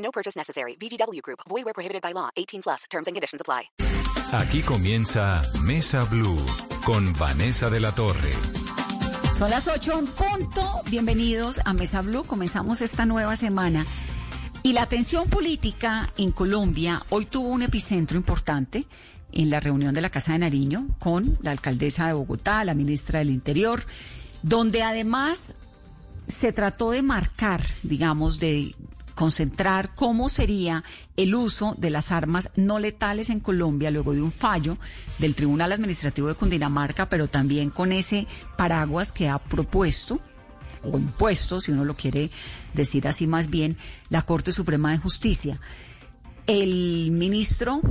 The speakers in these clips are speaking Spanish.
No purchase necessary. VGW Group. Void where prohibited by law. 18 plus. Terms and conditions apply. Aquí comienza Mesa Blue con Vanessa de la Torre. Son las 8 en punto. Bienvenidos a Mesa Blue. Comenzamos esta nueva semana. Y la tensión política en Colombia hoy tuvo un epicentro importante en la reunión de la Casa de Nariño con la alcaldesa de Bogotá, la ministra del Interior, donde además se trató de marcar, digamos, de concentrar cómo sería el uso de las armas no letales en Colombia luego de un fallo del Tribunal Administrativo de Cundinamarca, pero también con ese paraguas que ha propuesto o impuestos, si uno lo quiere decir así más bien, la Corte Suprema de Justicia. El ministro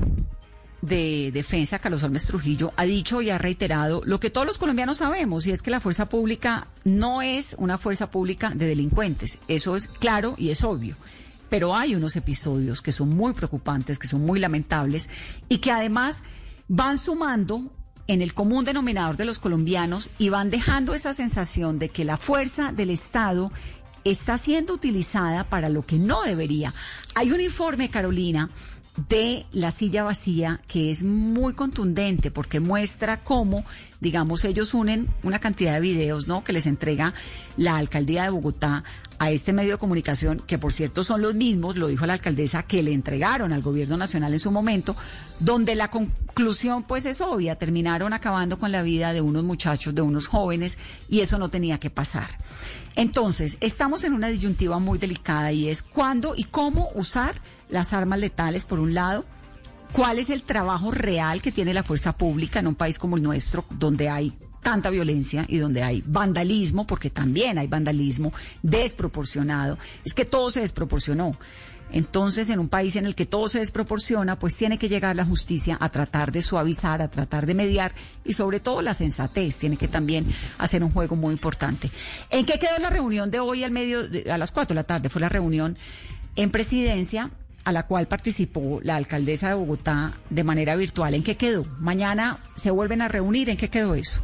de Defensa, Carlos Olmes Trujillo, ha dicho y ha reiterado lo que todos los colombianos sabemos, y es que la fuerza pública no es una fuerza pública de delincuentes. Eso es claro y es obvio. Pero hay unos episodios que son muy preocupantes, que son muy lamentables y que además van sumando en el común denominador de los colombianos y van dejando esa sensación de que la fuerza del Estado está siendo utilizada para lo que no debería. Hay un informe, Carolina, de la silla vacía que es muy contundente porque muestra cómo, digamos, ellos unen una cantidad de videos, ¿no? Que les entrega la alcaldía de Bogotá a este medio de comunicación, que por cierto son los mismos, lo dijo la alcaldesa, que le entregaron al gobierno nacional en su momento, donde la conclusión pues es obvia, terminaron acabando con la vida de unos muchachos, de unos jóvenes, y eso no tenía que pasar. Entonces, estamos en una disyuntiva muy delicada y es cuándo y cómo usar las armas letales, por un lado, cuál es el trabajo real que tiene la fuerza pública en un país como el nuestro, donde hay tanta violencia y donde hay vandalismo, porque también hay vandalismo desproporcionado. Es que todo se desproporcionó. Entonces, en un país en el que todo se desproporciona, pues tiene que llegar la justicia a tratar de suavizar, a tratar de mediar y sobre todo la sensatez tiene que también hacer un juego muy importante. ¿En qué quedó la reunión de hoy al medio, a las cuatro de la tarde? Fue la reunión en presidencia a la cual participó la alcaldesa de Bogotá de manera virtual. ¿En qué quedó? Mañana se vuelven a reunir. ¿En qué quedó eso?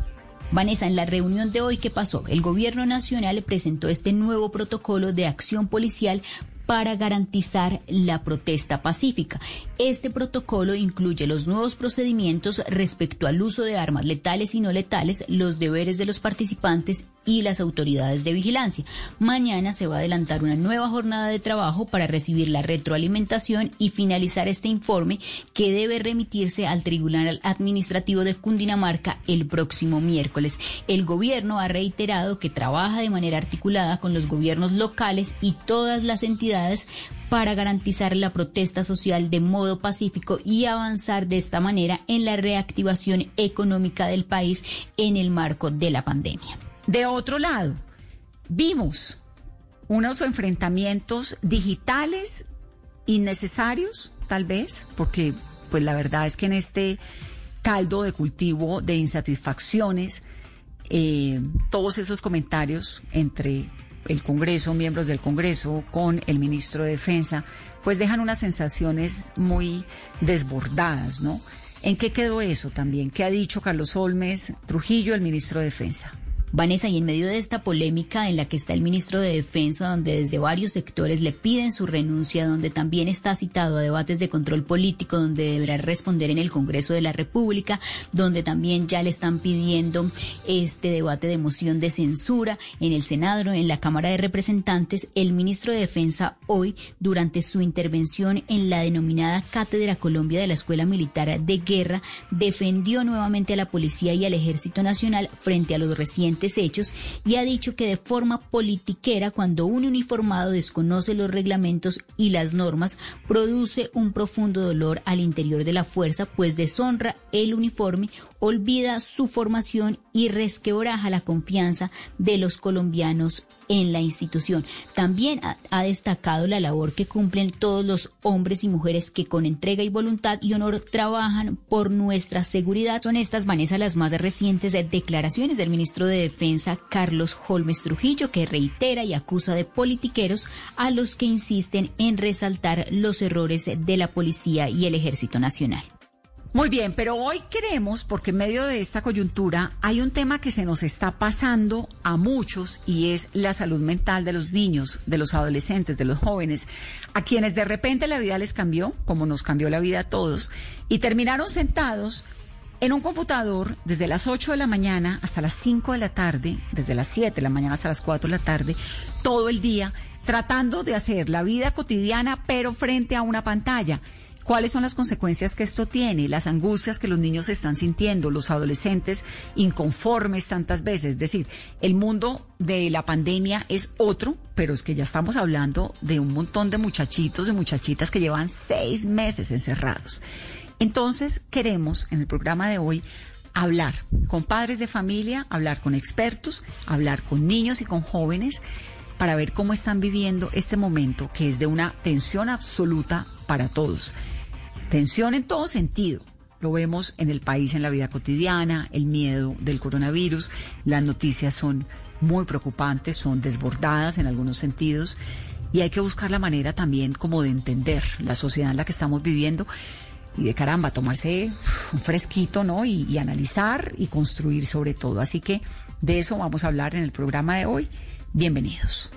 Vanessa, en la reunión de hoy, ¿qué pasó? El gobierno nacional presentó este nuevo protocolo de acción policial para garantizar la protesta pacífica. Este protocolo incluye los nuevos procedimientos respecto al uso de armas letales y no letales, los deberes de los participantes y las autoridades de vigilancia. Mañana se va a adelantar una nueva jornada de trabajo para recibir la retroalimentación y finalizar este informe que debe remitirse al Tribunal Administrativo de Cundinamarca el próximo miércoles. El gobierno ha reiterado que trabaja de manera articulada con los gobiernos locales y todas las entidades para garantizar la protesta social de modo pacífico y avanzar de esta manera en la reactivación económica del país en el marco de la pandemia. De otro lado, vimos unos enfrentamientos digitales innecesarios, tal vez, porque pues la verdad es que en este caldo de cultivo de insatisfacciones, eh, todos esos comentarios entre el Congreso, miembros del Congreso, con el ministro de Defensa, pues dejan unas sensaciones muy desbordadas, ¿no? ¿En qué quedó eso también? ¿Qué ha dicho Carlos Olmes Trujillo, el ministro de Defensa? Vanessa, y en medio de esta polémica en la que está el ministro de Defensa, donde desde varios sectores le piden su renuncia, donde también está citado a debates de control político, donde deberá responder en el Congreso de la República, donde también ya le están pidiendo este debate de moción de censura en el Senado, en la Cámara de Representantes, el ministro de Defensa hoy, durante su intervención en la denominada Cátedra Colombia de la Escuela Militar de Guerra, defendió nuevamente a la Policía y al Ejército Nacional frente a los recientes hechos y ha dicho que de forma politiquera, cuando un uniformado desconoce los reglamentos y las normas, produce un profundo dolor al interior de la fuerza, pues deshonra el uniforme olvida su formación y resquebraja la confianza de los colombianos en la institución. También ha, destacado la labor que cumplen todos los hombres y mujeres que con entrega y voluntad y honor trabajan por nuestra seguridad. Son estas, Vanessa, las más recientes declaraciones del ministro de Defensa, Carlos Holmes Trujillo, que reitera y acusa de politiqueros a los que insisten en resaltar los errores de la policía y el ejército nacional. Muy bien, pero hoy queremos, porque en medio de esta coyuntura hay un tema que se nos está pasando a muchos y es la salud mental de los niños, de los adolescentes, de los jóvenes, a quienes de repente la vida les cambió, como nos cambió la vida a todos, y terminaron sentados en un computador desde las 8 de la mañana hasta las 5 de la tarde, desde las 7 de la mañana hasta las 4 de la tarde, todo el día, tratando de hacer la vida cotidiana, pero frente a una pantalla. ¿Cuáles son las consecuencias que esto tiene? Las angustias que los niños están sintiendo, los adolescentes inconformes tantas veces. Es decir, el mundo de la pandemia es otro, pero es que ya estamos hablando de un montón de muchachitos y muchachitas que llevan seis meses encerrados. Entonces, queremos en el programa de hoy hablar con padres de familia, hablar con expertos, hablar con niños y con jóvenes para ver cómo están viviendo este momento que es de una tensión absoluta para todos. Tensión en todo sentido. Lo vemos en el país, en la vida cotidiana, el miedo del coronavirus. Las noticias son muy preocupantes, son desbordadas en algunos sentidos. Y hay que buscar la manera también como de entender la sociedad en la que estamos viviendo y de caramba, tomarse un fresquito, ¿no? Y, y, analizar y construir sobre todo. Así que de eso vamos a hablar en el programa de hoy. Bienvenidos.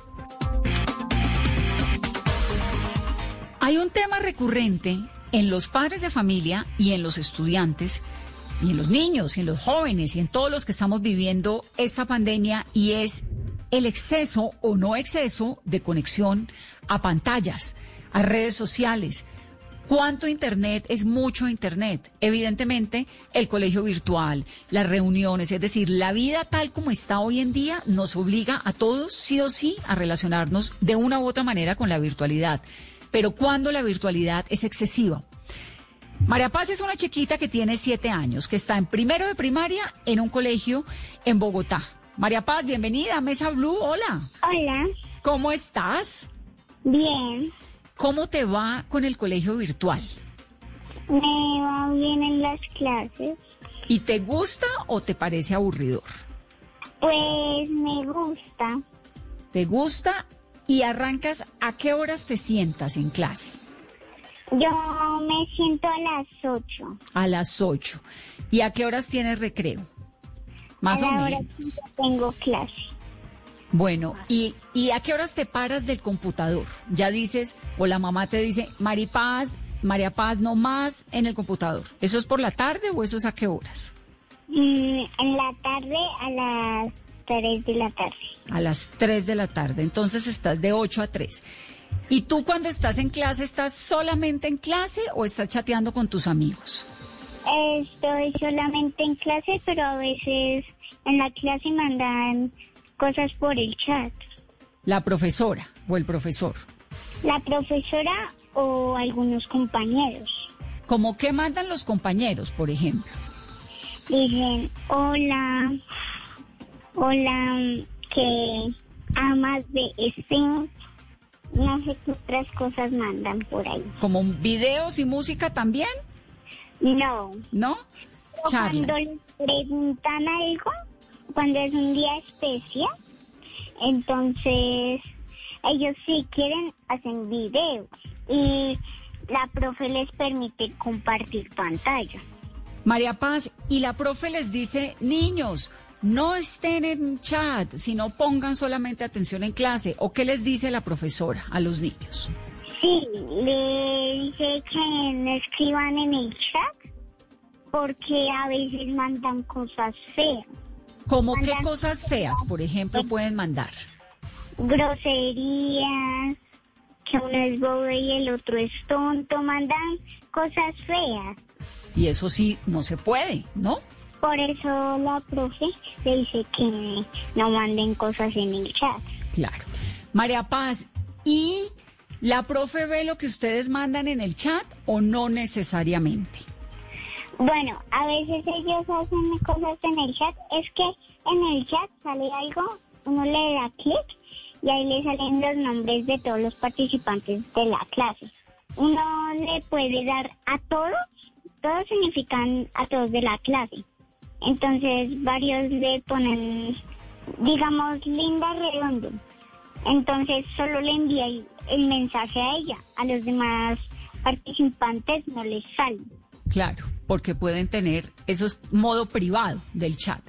Hay un tema recurrente en los padres de familia y en los estudiantes y en los niños y en los jóvenes y en todos los que estamos viviendo esta pandemia y es el exceso o no exceso de conexión a pantallas, a redes sociales. ¿Cuánto Internet es mucho Internet? Evidentemente, el colegio virtual, las reuniones, es decir, la vida tal como está hoy en día nos obliga a todos, sí o sí, a relacionarnos de una u otra manera con la virtualidad pero cuando la virtualidad es excesiva. María Paz es una chiquita que tiene siete años, que está en primero de primaria en un colegio en Bogotá. María Paz, bienvenida a Mesa Blue. Hola. Hola. ¿Cómo estás? Bien. ¿Cómo te va con el colegio virtual? Me va bien en las clases. ¿Y te gusta o te parece aburridor? Pues me gusta. ¿Te gusta y arrancas, ¿a qué horas te sientas en clase? Yo me siento a las 8. A las 8. ¿Y a qué horas tienes recreo? Más a o la menos. hora que tengo clase. Bueno, ¿y, ¿y a qué horas te paras del computador? Ya dices, o la mamá te dice, Maripaz, María Paz, no más en el computador. ¿Eso es por la tarde o eso es a qué horas? Mm, en la tarde a las 3 de la tarde. A las 3 de la tarde. Entonces estás de 8 a 3. ¿Y tú cuando estás en clase, estás solamente en clase o estás chateando con tus amigos? Estoy solamente en clase, pero a veces en la clase mandan cosas por el chat. La profesora o el profesor. La profesora o algunos compañeros. ¿Cómo qué mandan los compañeros, por ejemplo? Dicen, hola, hola, que amas de este, no sé qué otras cosas mandan por ahí. ¿Como videos y música también? No. ¿No? Charla. Cuando les preguntan algo, cuando es un día especial, entonces ellos si quieren hacen videos y la profe les permite compartir pantalla. María Paz, y la profe les dice, niños, no estén en chat, sino pongan solamente atención en clase. ¿O qué les dice la profesora a los niños? Sí, le dice que no escriban en el chat porque a veces mandan cosas feas, ¿Cómo qué cosas feas, por ejemplo, pueden mandar? groserías, que uno es bobo y el otro es tonto, mandan cosas feas. Y eso sí, no se puede, ¿no? Por eso la profe le dice que no manden cosas en el chat. Claro. María Paz, ¿y la profe ve lo que ustedes mandan en el chat o no necesariamente? Bueno, a veces ellos hacen cosas en el chat. Es que en el chat sale algo, uno le da clic y ahí le salen los nombres de todos los participantes de la clase. Uno le puede dar a todos, todos significan a todos de la clase. Entonces varios le ponen, digamos, linda redondo. Entonces solo le envía el, mensaje a ella, a los demás participantes no les sale. Claro, porque pueden tener, eso es modo privado del chat.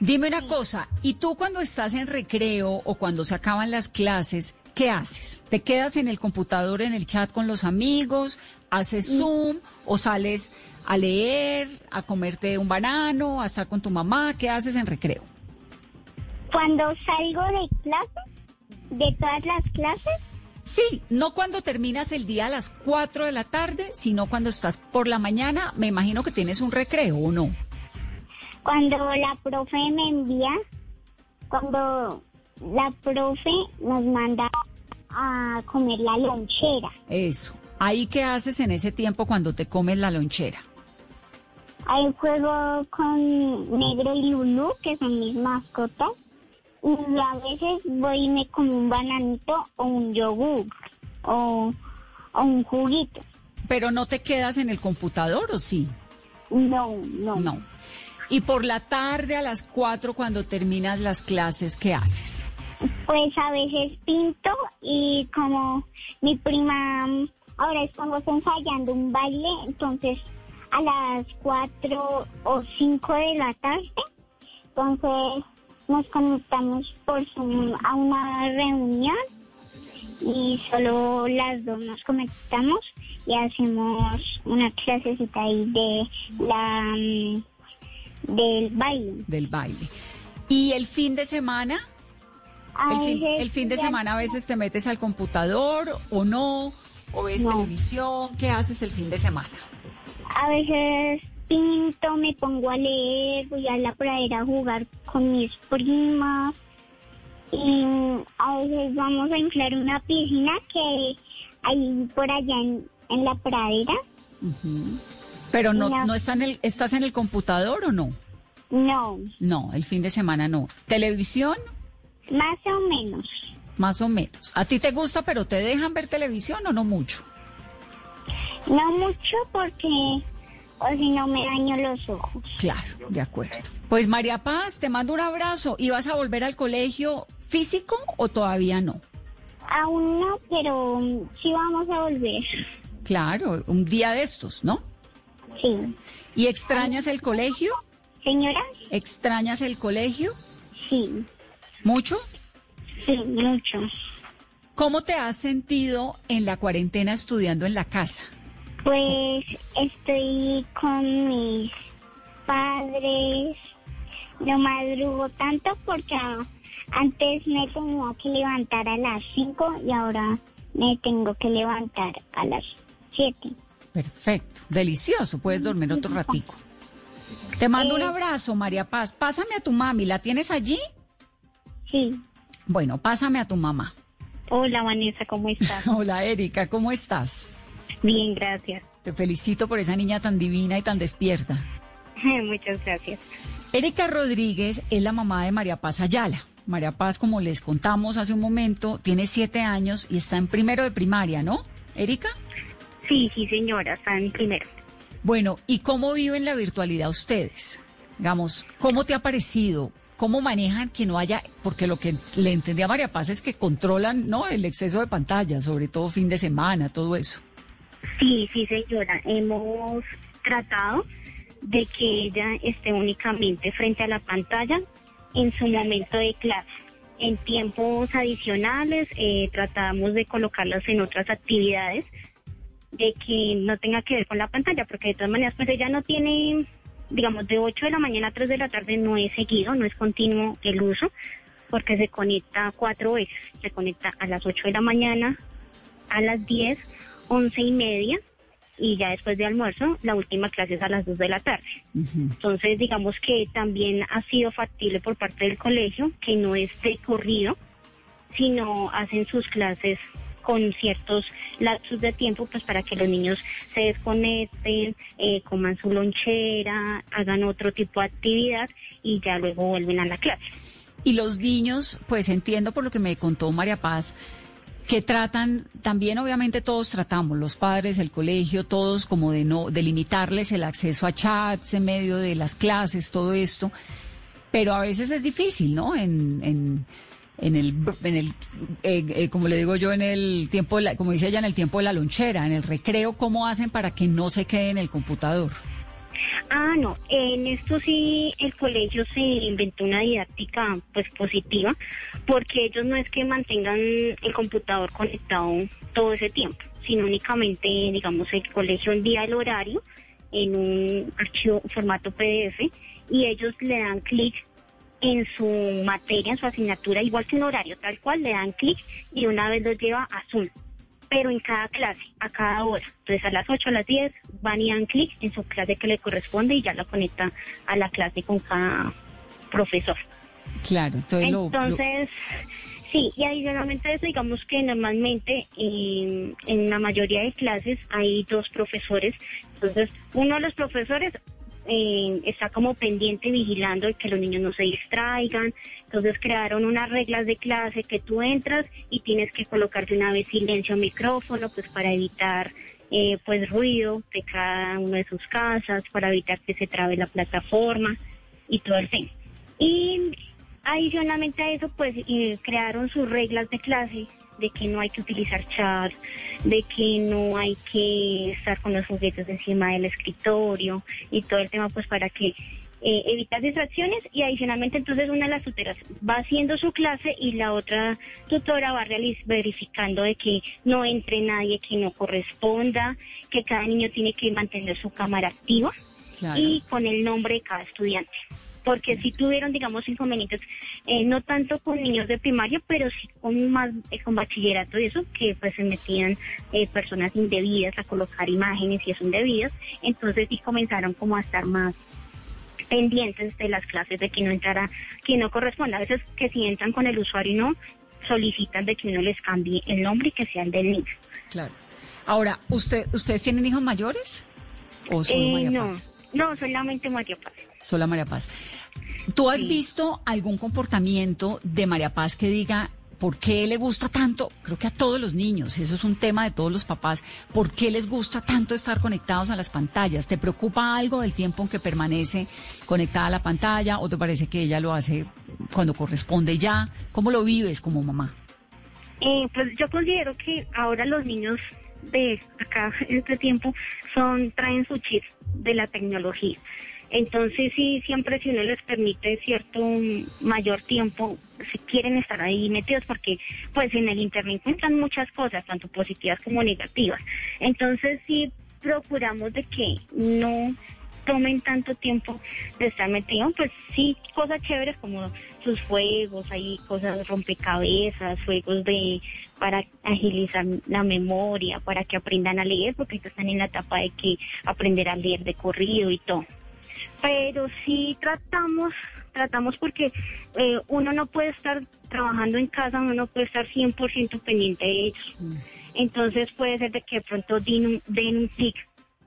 Dime una cosa, ¿y tú cuando estás en recreo o cuando se acaban las clases, qué haces? ¿Te quedas en el computador, en el chat con los amigos? ¿Haces Zoom o sales a leer, a comerte un banano, a estar con tu mamá? ¿Qué haces en recreo? Cuando salgo de clases, de todas las clases, Sí, no cuando terminas el día a las 4 de la tarde, sino cuando estás por la mañana, me imagino que tienes un recreo o no. cuando la profe me envía, cuando la profe nos manda a comer la lonchera. Eso. ¿Ahí qué haces en ese tiempo cuando te comes la lonchera? Ahí juego con Negro y Lulu, que son mis mascotas. Y a veces voy y me como un bananito o un yogur o, o un juguito. Pero no te quedas en el computador o sí? No, no. No. Y por la tarde a las 4 cuando terminas las clases, ¿qué haces? Pues a veces pinto y como mi prima ahora estamos ensayando un baile, entonces a las 4 o 5 de la tarde, entonces nos conectamos por Zoom a una reunión y solo las dos nos conectamos y hacemos una clasecita ahí de la mm, del baile. Del baile. ¿Y el fin de semana? A El fin, veces el fin de semana a veces te metes al computador o no, o ves No. televisión. ¿Qué haces el fin de semana? A veces pinto, me pongo a leer, voy a la pradera a jugar con mis primas. Y a veces vamos a inflar una piscina que hay por allá en, en la pradera. Pero no, No. no está en el, ¿estás en el computador o no? No, No, el fin de semana no. ¿Televisión? más o menos. Más o menos. ¿A ti te gusta, pero te dejan ver televisión o no mucho? No mucho porque o si no me daño los ojos. Claro, de acuerdo. Pues María Paz, te mando un abrazo. ¿Y vas a volver al colegio físico o todavía no? Aún no, pero mm, sí vamos a volver. Claro, un día de estos, ¿no? Sí. ¿Y extrañas el colegio? Señora, ¿Extrañas el colegio? sí, ¿Mucho? sí, mucho. ¿Cómo te has sentido en la cuarentena estudiando en la casa? Pues estoy con mis padres. No madrugo tanto porque antes me tenía que levantar a las 5 y ahora me tengo que levantar a las 7. Perfecto, delicioso, puedes dormir otro ratico. Te mando un abrazo, María Paz. Pásame a tu mami, ¿la tienes allí? Sí. Bueno, pásame a tu mamá. Hola Vanessa, ¿cómo estás? Hola, Erika, ¿cómo estás? Bien, gracias. Te felicito por esa niña tan divina y tan despierta. Muchas gracias. Erika Rodríguez es la mamá de María Paz Ayala. María Paz, como les contamos hace un momento, tiene siete años y está en primero de primaria, ¿no? Erika. Sí, sí señora, está en primero. Bueno, ¿y cómo viven la virtualidad ustedes? Digamos, ¿cómo te ha parecido? ¿Cómo manejan que no haya, porque lo que le entendí a María Paz es que controlan, ¿no? El exceso de pantalla, sobre todo fin de semana, todo eso. Sí, sí señora, hemos tratado de que ella esté únicamente frente a la pantalla en su momento de clase. En tiempos adicionales eh, tratamos de colocarlas en otras actividades de que no tenga que ver con la pantalla, porque de todas maneras pues ella no tiene, digamos, de 8 de la mañana a 3 de la tarde no es seguido, no es continuo el uso, porque se conecta cuatro veces, se conecta a las 8 de la mañana, a las 10, 11 y media, y ya después de almuerzo, la última clase es a las 2 de la tarde. Entonces, digamos que también ha sido factible por parte del colegio que no es de corrido, sino hacen sus clases con ciertos lapsos de tiempo, pues para que los niños se desconecten, eh, coman su lonchera, hagan otro tipo de actividad y ya luego vuelven a la clase. Y los niños, pues entiendo por lo que me contó María Paz, que tratan, también obviamente todos tratamos, los padres, el colegio, todos como de no, de limitarles el acceso a chats en medio de las clases, todo esto, pero a veces es difícil, ¿no? En, en, en el, en el eh, eh, como le digo yo, en el tiempo, de la- como dice ella, en el tiempo de la lonchera, en el recreo, ¿cómo hacen para que no se quede en el computador? Ah, no, en esto sí el colegio se inventó una didáctica pues positiva, porque ellos no es que mantengan el computador conectado todo ese tiempo, sino únicamente, digamos, el colegio envía el horario en un archivo formato PDF y ellos le dan clic en su materia, en su asignatura, igual que un horario, tal cual, le dan clic y una vez los lleva a Zoom pero en cada clase, a cada hora. Entonces a las 8, a las 10 van y dan clic en su clase que le corresponde y ya la conecta a la clase con cada profesor. Claro, entonces, lo- lo- Entonces, sí, y adicionalmente a eso, digamos que normalmente en, en la mayoría de clases hay dos profesores. Entonces, uno de los profesores eh, está como pendiente vigilando que los niños no se distraigan. Entonces crearon unas reglas de clase que tú entras y tienes que colocar de una vez silencio micrófono, pues para evitar eh, pues ruido de cada una de sus casas, para evitar que se trabe la plataforma y todo el tema. Y adicionalmente a eso, pues eh, crearon sus reglas de clase de que no hay que utilizar chat, de que no hay que estar con los juguetes encima del escritorio y todo el tema, pues para que eh, evitar distracciones y adicionalmente entonces una de las tutoras va haciendo su clase y la otra tutora va realiz- verificando de que no entre nadie que no corresponda, que cada niño tiene que mantener su cámara activa Claro. y con el nombre de cada estudiante. Porque si tuvieron, digamos, inconvenientes, eh, no tanto con niños de primaria, pero sí con más, eh, con bachillerato y eso, que pues se metían eh, personas indebidas a colocar imágenes y eso indebidas. Entonces sí comenzaron como a estar más pendientes de las clases de que no entrara, que no corresponda. A veces que si entran con el usuario y no, solicitan de que uno les cambie el nombre y que sea el del niño. Claro. Ahora, ¿usted, ¿ustedes tienen hijos mayores? ¿O solo Eh, no, no, solamente María Paz. Sola María Paz. ¿Tú has Sí. visto algún comportamiento de María Paz que diga por qué le gusta tanto? Creo que a todos los niños, eso es un tema de todos los papás. ¿Por qué les gusta tanto estar conectados a las pantallas? ¿Te preocupa algo del tiempo en que permanece conectada a la pantalla o te parece que ella lo hace cuando corresponde ya? ¿Cómo lo vives como mamá? Eh, pues yo considero que ahora los niños de acá en este tiempo son traen su chip de la tecnología. Entonces sí, siempre si uno les permite cierto mayor tiempo, si quieren estar ahí metidos porque pues en el internet encuentran muchas cosas, tanto positivas como negativas. Entonces sí procuramos de que no tomen tanto tiempo de estar metidos, pues sí, cosas chéveres como sus juegos, hay cosas rompecabezas, juegos de para agilizar la memoria, para que aprendan a leer, porque están en la etapa de que aprender a leer de corrido y todo. Pero sí tratamos, tratamos porque eh, uno no puede estar trabajando en casa, uno no puede estar 100% pendiente de ellos. Entonces puede ser de que de pronto den un, den un clic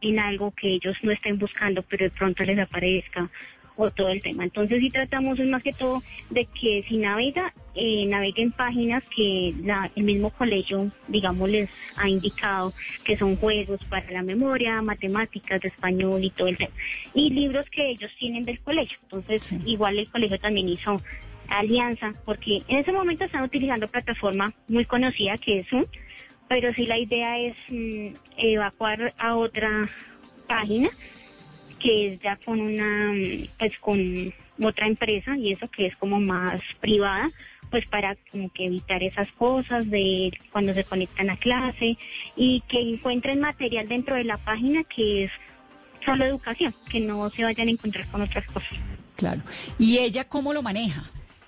en algo que ellos no estén buscando, pero de pronto les aparezca o todo el tema. Entonces sí tratamos es más que todo de que si navega, eh, navegue en páginas que la, el mismo colegio, digamos, les ha indicado que son juegos para la memoria, matemáticas, de español y todo el tema. Y libros que ellos tienen del colegio. Entonces Sí. igual el colegio también hizo alianza, porque en ese momento están utilizando plataforma muy conocida que es Zoom, pero sí la idea es mm, evacuar a otra página que es ya con una, mm, pues con otra empresa y eso que es como más privada, pues para como que evitar esas cosas de cuando se conectan a clase y que encuentren material dentro de la página que es solo educación, que no se vayan a encontrar con otras cosas. Claro. ¿Y ella cómo lo maneja?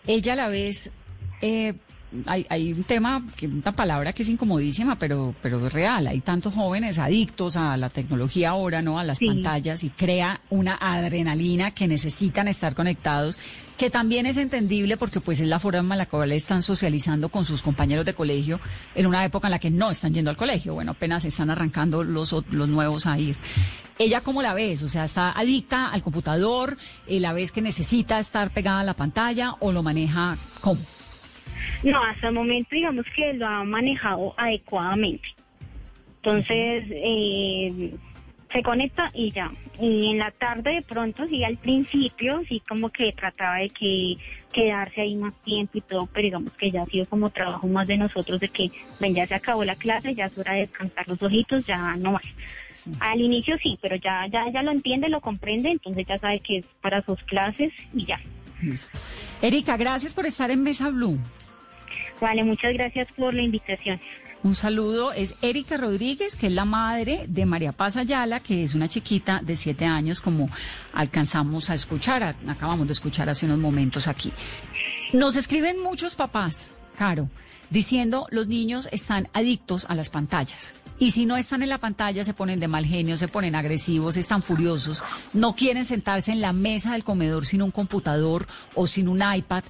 Ella a la vez, eh, hay, hay un tema, que una palabra que es incomodísima, pero, pero es real. Hay tantos jóvenes adictos a la tecnología ahora, ¿no? A las Sí. pantallas y crea una adrenalina que necesitan estar conectados, que también es entendible porque pues es la forma en la cual están socializando con sus compañeros de colegio en una época en la que no están yendo al colegio. Bueno, apenas están arrancando los, los nuevos a ir. ¿Ella cómo la ves? O sea, ¿está adicta al computador? Eh, ¿La ves que necesita estar pegada a la pantalla o lo maneja cómo? No, hasta el momento digamos que lo ha manejado adecuadamente. Entonces, eh, se conecta y ya. Y en la tarde de pronto, sí, al principio, sí como que trataba de que quedarse ahí más tiempo y todo, pero digamos que ya ha sido como trabajo más de nosotros de que, ven, ya se acabó la clase, ya es hora de descansar los ojitos, ya no más. Al inicio sí, pero ya, ya, ya lo entiende, lo comprende, entonces ya sabe que es para sus clases y ya. Erika, gracias por estar en Mesa Blue. Vale, muchas gracias por la invitación. Un saludo, es Erika Rodríguez, que es la madre de María Paz Ayala, que es una chiquita de siete años, como alcanzamos a escuchar, acabamos de escuchar hace unos momentos aquí. Nos escriben muchos papás, Caro, diciendo los niños están adictos a las pantallas. Y si no están en la pantalla, se ponen de mal genio, se ponen agresivos, están furiosos, no quieren sentarse en la mesa del comedor sin un computador o sin un iPad.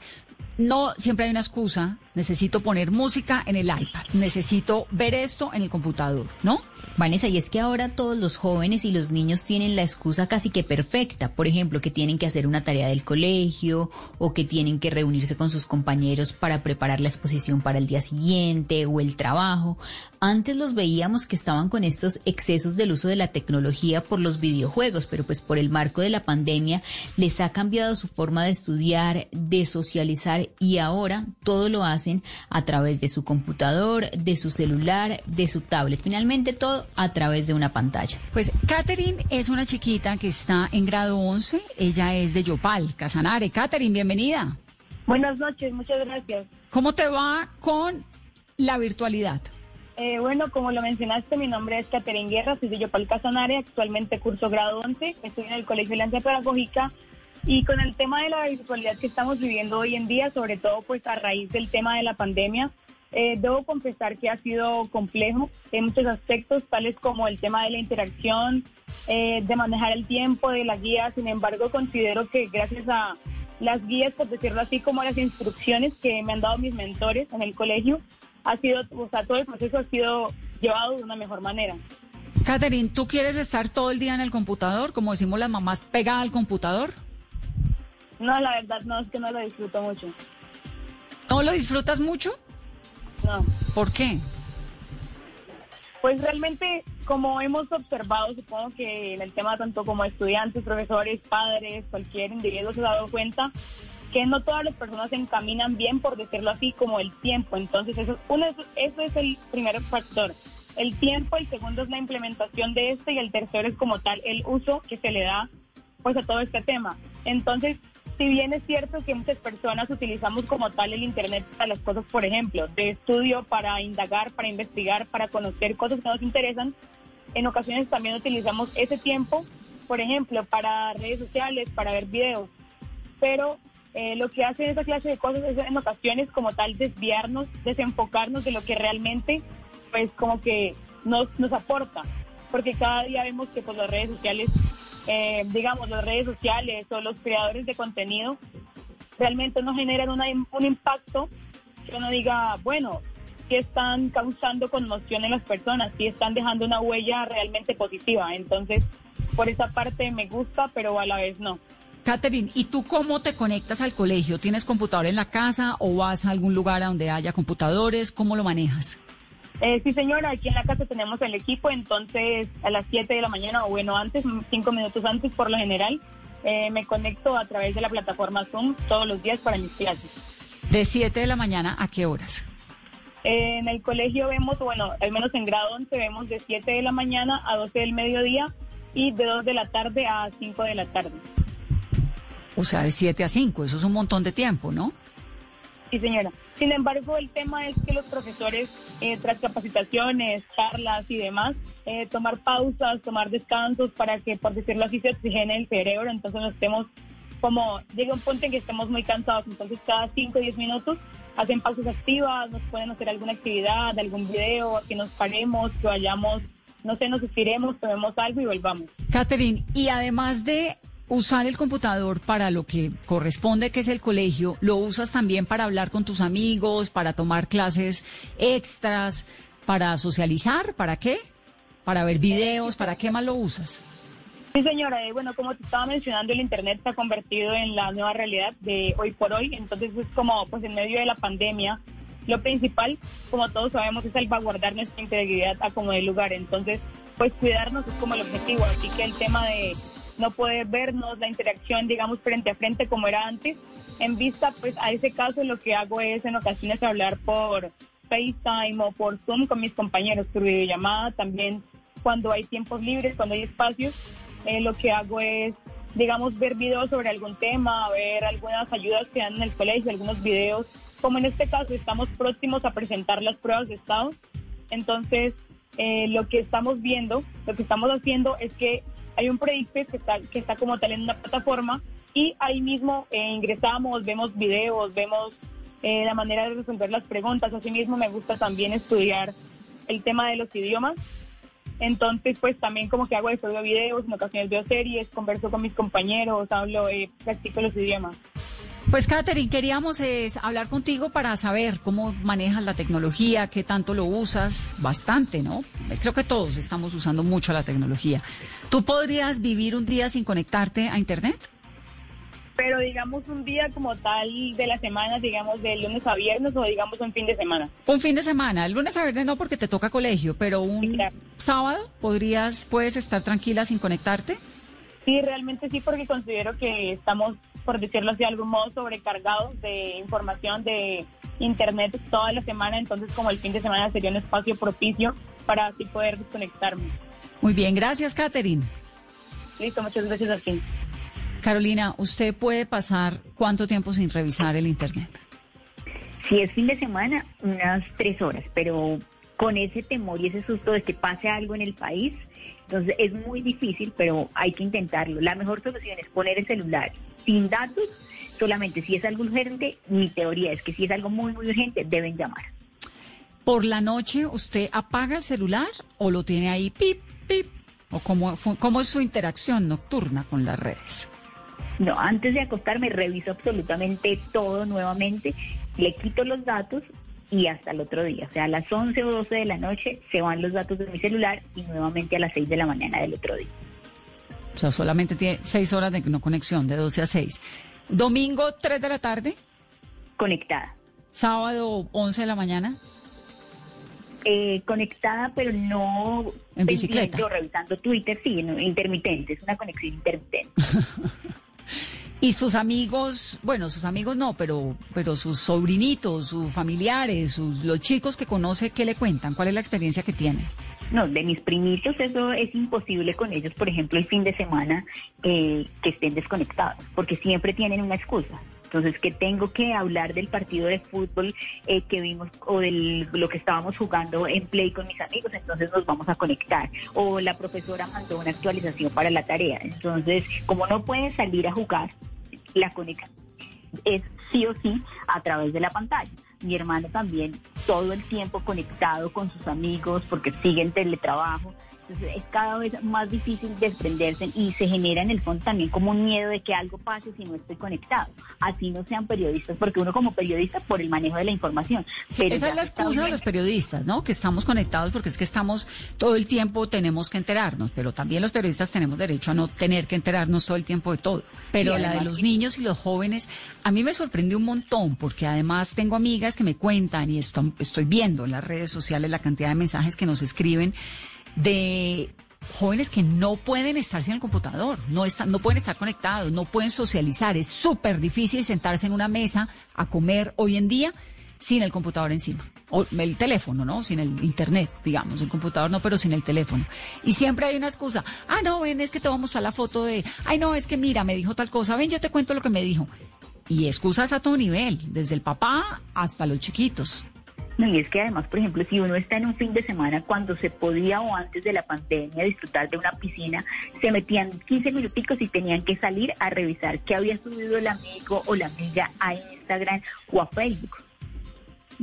No, siempre hay una excusa. Necesito poner música en el iPad. Necesito ver esto en el computador, ¿no? Vanessa, y es que ahora todos los jóvenes y los niños tienen la excusa casi que perfecta, por ejemplo, que tienen que hacer una tarea del colegio o que tienen que reunirse con sus compañeros para preparar la exposición para el día siguiente o el trabajo. Antes los veíamos que estaban con estos excesos del uso de la tecnología por los videojuegos, pero pues por el marco de la pandemia les ha cambiado su forma de estudiar, de socializar y ahora todo lo hacen a través de su computador, de su celular, de su tablet. Finalmente todo a través de una pantalla. Pues Catherine es una chiquita que está en grado 11. Ella es de Yopal, Casanare. Catherine, bienvenida. Buenas noches, muchas gracias. ¿Cómo te va con la virtualidad? Eh, bueno, como lo mencionaste, mi nombre es Caterine Guerra, soy de Yopal Casanare, actualmente curso grado 11, estoy en el Colegio de Lanza Pedagógica y con el tema de la virtualidad que estamos viviendo hoy en día, sobre todo pues a raíz del tema de la pandemia, eh, debo confesar que ha sido complejo en muchos aspectos, tales como el tema de la interacción, eh, de manejar el tiempo, de la guía. Sin embargo, considero que gracias a las guías, por decirlo así, como a las instrucciones que me han dado mis mentores en el colegio, ha sido, o sea, todo el proceso ha sido llevado de una mejor manera. Catherine, ¿tú quieres estar todo el día en el computador, como decimos las mamás, pegada al computador? No, la verdad no, es que no lo disfruto mucho. ¿No lo disfrutas mucho? No. ¿Por qué? Pues realmente, como hemos observado, supongo que en el tema tanto como estudiantes, profesores, padres, cualquier individuo se ha dado cuenta que no todas las personas se encaminan bien, por decirlo así, como el tiempo. Entonces, eso, uno, eso es el primer factor. El tiempo, el segundo es la implementación de este y el tercero es como tal el uso que se le da pues a todo este tema. Entonces, si bien es cierto que muchas personas utilizamos como tal el Internet para las cosas, por ejemplo, de estudio, para indagar, para investigar, para conocer cosas que nos interesan, en ocasiones también utilizamos ese tiempo, por ejemplo, para redes sociales, para ver videos. Pero eh, lo que hace esa clase de cosas es en ocasiones como tal desviarnos, desenfocarnos de lo que realmente, pues como que nos, nos aporta. Porque cada día vemos que pues las redes sociales eh, digamos, las redes sociales o los creadores de contenido realmente no generan un impacto que uno diga, bueno, si están causando conmoción en las personas, si están dejando una huella realmente positiva. Entonces, por esa parte me gusta, pero a la vez no. Catherine, ¿y tú cómo te conectas al colegio? ¿Tienes computador en la casa o vas a algún lugar donde haya computadores? ¿Cómo lo manejas? Eh, sí, señora, aquí en la casa tenemos el equipo, entonces a las 7 de la mañana, o bueno, antes, cinco minutos antes por lo general, eh, me conecto a través de la plataforma Zoom todos los días para mis clases. ¿De 7 de la mañana a qué horas? Eh, en el colegio vemos, bueno, al menos en grado 11 vemos de 7 de la mañana a 12 del mediodía y de 2 de la tarde a 5 de la tarde. O sea, de 7 a 5, eso es un montón de tiempo, ¿no? Sí, señora. Sin embargo, el tema es que los profesores, eh, tras capacitaciones, charlas y demás, eh, tomar pausas, tomar descansos para que, por decirlo así, se oxigene el cerebro, entonces no estemos como, llega un punto en que estemos muy cansados, entonces cada 5 o 10 minutos hacen pausas activas, nos pueden hacer alguna actividad, algún video, que nos paremos, que vayamos, no sé, nos estiremos, tomemos algo y volvamos. Catherine, y además de usar el computador para lo que corresponde, que es el colegio, ¿lo usas también para hablar con tus amigos, para tomar clases extras, para socializar? ¿Para qué? ¿Para ver videos? ¿Para qué más lo usas? Sí, señora. Eh, bueno, como te estaba mencionando, el Internet se ha convertido en la nueva realidad de hoy por hoy. Entonces es como, pues en medio de la pandemia, lo principal, como todos sabemos, es salvaguardar nuestra integridad a como de lugar. Entonces, pues cuidarnos es como el objetivo. Así que el tema de no poder vernos, la interacción, digamos, frente a frente como era antes, en vista, pues a ese caso lo que hago es en ocasiones hablar por FaceTime o por Zoom con mis compañeros, por videollamada, también cuando hay tiempos libres, cuando hay espacios, eh, lo que hago es, digamos, ver videos sobre algún tema, ver algunas ayudas que dan en el colegio, algunos videos, como en este caso estamos próximos a presentar las pruebas de estado, entonces eh, lo que estamos viendo, lo que estamos haciendo es que hay un proyecto que está, que está como tal en una plataforma y ahí mismo eh, ingresamos, vemos videos, vemos la manera de resolver las preguntas. Asimismo, me gusta también estudiar el tema de los idiomas entonces, pues también como que hago eso, veo videos, en ocasiones veo series, converso con mis compañeros, hablo, eh, practico los idiomas. Pues Catherine, queríamos es hablar contigo para saber cómo manejas la tecnología, qué tanto lo usas, bastante, ¿no? Creo que todos estamos usando mucho la tecnología. ¿Tú podrías vivir un día sin conectarte a Internet? pero digamos un día como tal de la semana, digamos de lunes a viernes o digamos un fin de semana. Un fin de semana, el lunes a viernes no porque te toca colegio, pero un sábado podrías, puedes estar tranquila sin conectarte. Sí, realmente sí, porque considero que estamos, por decirlo así, de algún modo sobrecargados de información de internet toda la semana, entonces como el fin de semana sería un espacio propicio para así poder desconectarme. Muy bien, gracias, Catherine. Listo, muchas gracias a ti. Carolina, ¿usted puede pasar cuánto tiempo sin revisar el Internet? Si es fin de semana, unas tres horas, pero con ese temor y ese susto de que pase algo en el país, entonces es muy difícil, pero hay que intentarlo. La mejor solución es poner el celular sin datos, solamente si es algo urgente, mi teoría es que si es algo muy, muy urgente, deben llamar. ¿Por la noche usted apaga el celular o lo tiene ahí pip, pip? ¿O cómo, cómo es su interacción nocturna con las redes? No, antes de acostarme reviso absolutamente todo nuevamente, le quito los datos y hasta el otro día, o sea, a las 11 o 12 de la noche se van los datos de mi celular y nuevamente a las 6 de la mañana del otro día. O sea, solamente tiene 6 horas de no conexión, de 12 a 6. Domingo, 3 de la tarde. Conectada. Sábado, 11 de la mañana. Eh, conectada, pero no en bicicleta. O revisando Twitter, sí, intermitente, es una conexión intermitente. Y sus amigos, bueno, sus amigos no, pero, pero sus sobrinitos, sus familiares, sus, los chicos que conoce, ¿qué le cuentan? ¿Cuál es la experiencia que tienen? No, de mis primitos eso es imposible con ellos, por ejemplo, el fin de semana eh, que estén desconectados, porque siempre tienen una excusa. Entonces, que tengo que hablar del partido de fútbol eh, que vimos o de lo que estábamos jugando en Play con mis amigos, entonces nos vamos a conectar. O la profesora mandó una actualización para la tarea. Entonces, como no pueden salir a jugar, la conexión es sí o sí a través de la pantalla. Mi hermano también todo el tiempo conectado con sus amigos porque sigue en teletrabajo. Entonces es cada vez más difícil desprenderse y se genera en el fondo también como un miedo de que algo pase si no estoy conectado. Así no sean periodistas, porque uno como periodista por el manejo de la información. esa es la excusa de los periodistas, ¿no? Que estamos conectados porque es que estamos todo el tiempo tenemos que enterarnos, pero también los periodistas tenemos derecho a no tener que enterarnos todo el tiempo de todo. Pero la de los niños y los jóvenes, a mí me sorprendió un montón porque además tengo amigas que me cuentan y estoy viendo en las redes sociales la cantidad de mensajes que nos escriben de jóvenes que no pueden estar sin el computador, no, están, no pueden estar conectados, no pueden socializar. Es súper difícil sentarse en una mesa a comer hoy en día sin el computador encima. O el teléfono, ¿no? Sin el internet, digamos. El computador no, pero sin el teléfono. Y siempre hay una excusa. Ah, no, ven, es que te vamos a la foto de... Ay, no, es que mira, me dijo tal cosa. Ven, yo te cuento lo que me dijo. Y excusas a todo nivel, desde el papá hasta los chiquitos. No, y es que además, por ejemplo, si uno está en un fin de semana cuando se podía o antes de la pandemia disfrutar de una piscina, se metían 15 minuticos y tenían que salir a revisar qué había subido el amigo o la amiga a Instagram o a Facebook.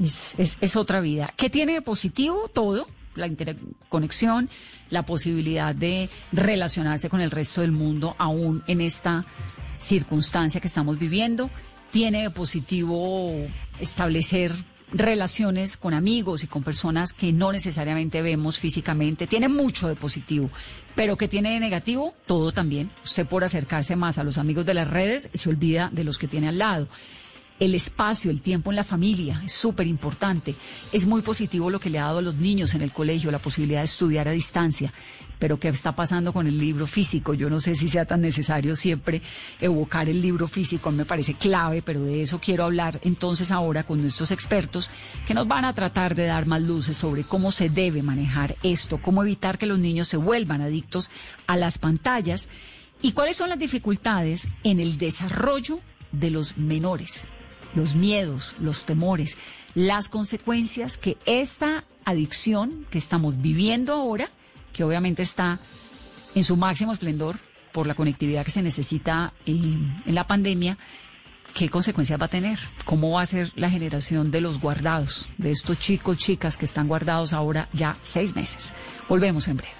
Es, es- es otra vida. ¿Qué tiene de positivo? Todo. La interconexión, la posibilidad de relacionarse con el resto del mundo aún en esta circunstancia que estamos viviendo. Tiene de positivo establecer relaciones con amigos y con personas que no necesariamente vemos físicamente. Tiene mucho de positivo, pero que tiene de negativo todo también. Usted por acercarse más a los amigos de las redes se olvida de los que tiene al lado. El espacio, el tiempo en la familia es súper importante. Es muy positivo lo que le ha dado a los niños en el colegio, la posibilidad de estudiar a distancia. Pero ¿qué está pasando con el libro físico? Yo no sé si sea tan necesario siempre evocar el libro físico, me parece clave, pero de eso quiero hablar entonces ahora con nuestros expertos que nos van a tratar de dar más luces sobre cómo se debe manejar esto, cómo evitar que los niños se vuelvan adictos a las pantallas y cuáles son las dificultades en el desarrollo de los menores los miedos, los temores, las consecuencias que esta adicción que estamos viviendo ahora, que obviamente está en su máximo esplendor por la conectividad que se necesita eh, en la pandemia, ¿qué consecuencias va a tener? ¿Cómo va a ser la generación de los guardados, de estos chicos, chicas que están guardados ahora ya seis meses? Volvemos en breve.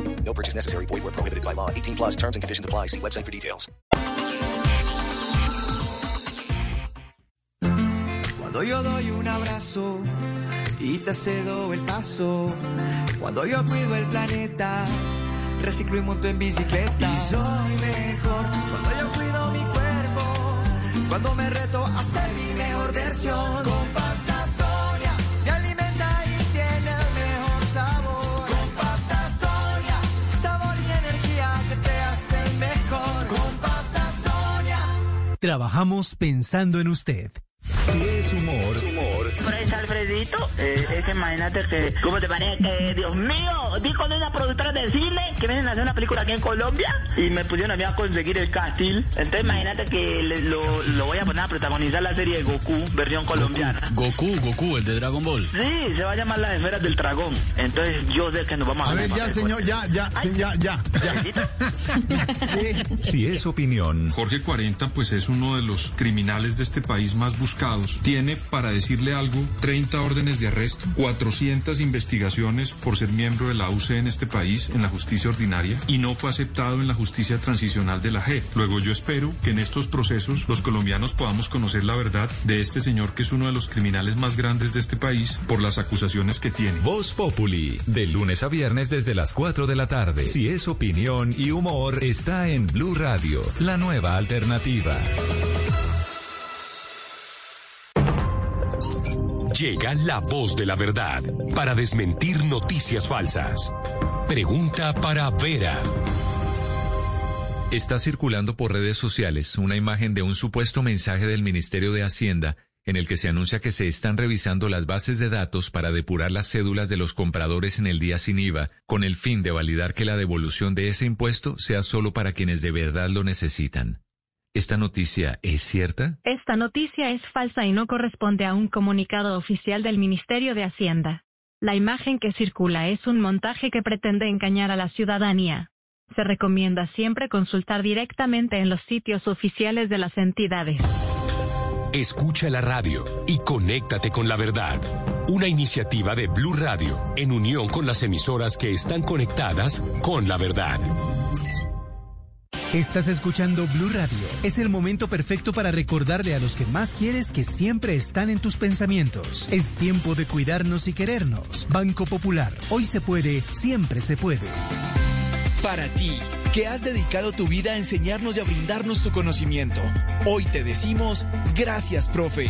No purchase necessary. Void where prohibited by law. 18 plus terms and conditions apply. See website for details. Cuando yo doy un abrazo y te cedo el paso. Cuando yo cuido el planeta, reciclo y monto en bicicleta. Y soy mejor cuando yo cuido mi cuerpo. Cuando me reto a ser mi mejor versión. Con Trabajamos pensando en usted. Si es humor, Pues Alfredito, eh, es que imagínate que, ¿cómo te parece? Que, Dios mío, di con una productora de cine que vienen a hacer una película aquí en Colombia y me pusieron a mí a conseguir el casting. Entonces imagínate que le- lo, lo voy a poner a protagonizar la serie de Goku, versión colombiana. Goku, Goku, el de Dragon Ball. Sí, se va a llamar Las Esferas del Dragón. Entonces yo sé que nos vamos a A ver, ya, después. señor, ya, ya, ya, ya, ya. si es opinión, Jorge 40 pues es uno de los criminales de este país más buscados. Tiene, para decirle algo, 30 órdenes de arresto, 400 investigaciones por ser miembro de la UC en este país, en la justicia ordinaria, y no fue aceptado en la justicia transicional de la JEP. Luego yo espero que en estos procesos los colombianos podamos conocer la verdad de este señor que es uno de los criminales más grandes de este país por las acusaciones que tiene. Voz Populi, de lunes a viernes desde las 4 de la tarde. Si es opinión y humor, está en Blue Radio, la nueva alternativa. Llega la voz de la verdad para desmentir noticias falsas. Pregunta para Vera. Está circulando por redes sociales una imagen de un supuesto mensaje del Ministerio de Hacienda en el que se anuncia que se están revisando las bases de datos para depurar las cédulas de los compradores en el día sin IVA, con el fin de validar que la devolución de ese impuesto sea solo para quienes de verdad lo necesitan. ¿Esta noticia es cierta? Esta noticia es falsa y no corresponde a un comunicado oficial del Ministerio de Hacienda. La imagen que circula es un montaje que pretende engañar a la ciudadanía. Se recomienda siempre consultar directamente en los sitios oficiales de las entidades. Escucha la radio y conéctate con la verdad. Una iniciativa de Blue Radio en unión con las emisoras que están conectadas con la verdad. Estás escuchando Blue Radio. Es el momento perfecto para recordarle a los que más quieres que siempre están en tus pensamientos. Es tiempo de cuidarnos y querernos. Banco Popular. Hoy se puede, siempre se puede. Para ti, que has dedicado tu vida a enseñarnos y a brindarnos tu conocimiento, hoy te decimos gracias, profe.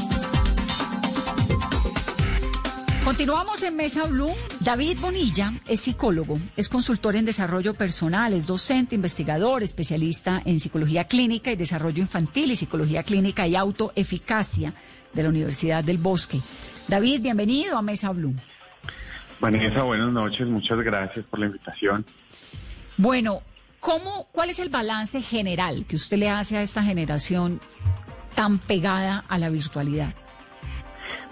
Continuamos en Mesa Blue. David Bonilla es psicólogo, es consultor en desarrollo personal, es docente, investigador, especialista en psicología clínica y desarrollo infantil y psicología clínica y autoeficacia de la Universidad del Bosque. David, bienvenido a Mesa Blue. Vanessa, buenas noches, muchas gracias por la invitación. Bueno, ¿cómo, ¿cuál es el balance general que usted le hace a esta generación tan pegada a la virtualidad?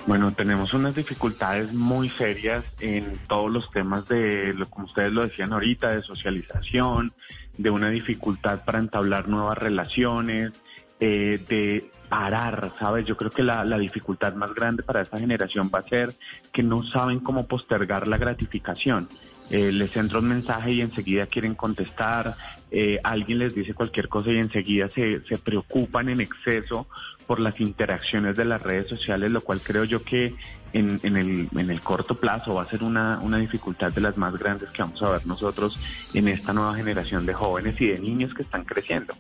Bueno, tenemos unas dificultades muy serias en todos los temas de, como ustedes lo decían ahorita, de socialización, de una dificultad para entablar nuevas relaciones, eh, de parar, ¿sabes? Yo creo que la, la dificultad más grande para esta generación va a ser que no saben cómo postergar la gratificación. Eh, les entra un mensaje y enseguida quieren contestar, eh, alguien les dice cualquier cosa y enseguida se, se preocupan en exceso por las interacciones de las redes sociales, lo cual creo yo que en, en, el, en el corto plazo va a ser una, una dificultad de las más grandes que vamos a ver nosotros en esta nueva generación de jóvenes y de niños que están creciendo.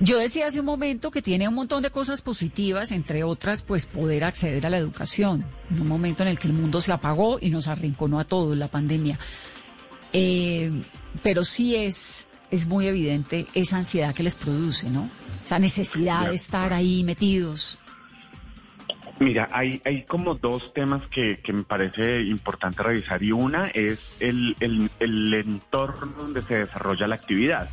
Yo decía hace un momento que tiene un montón de cosas positivas, entre otras, pues poder acceder a la educación, en un momento en el que el mundo se apagó y nos arrinconó a todos la pandemia. Eh, pero sí es, es muy evidente esa ansiedad que les produce, ¿no? Esa necesidad de estar ahí metidos. Mira, hay, hay como dos temas que, que me parece importante revisar y una es el, el, el entorno donde se desarrolla la actividad.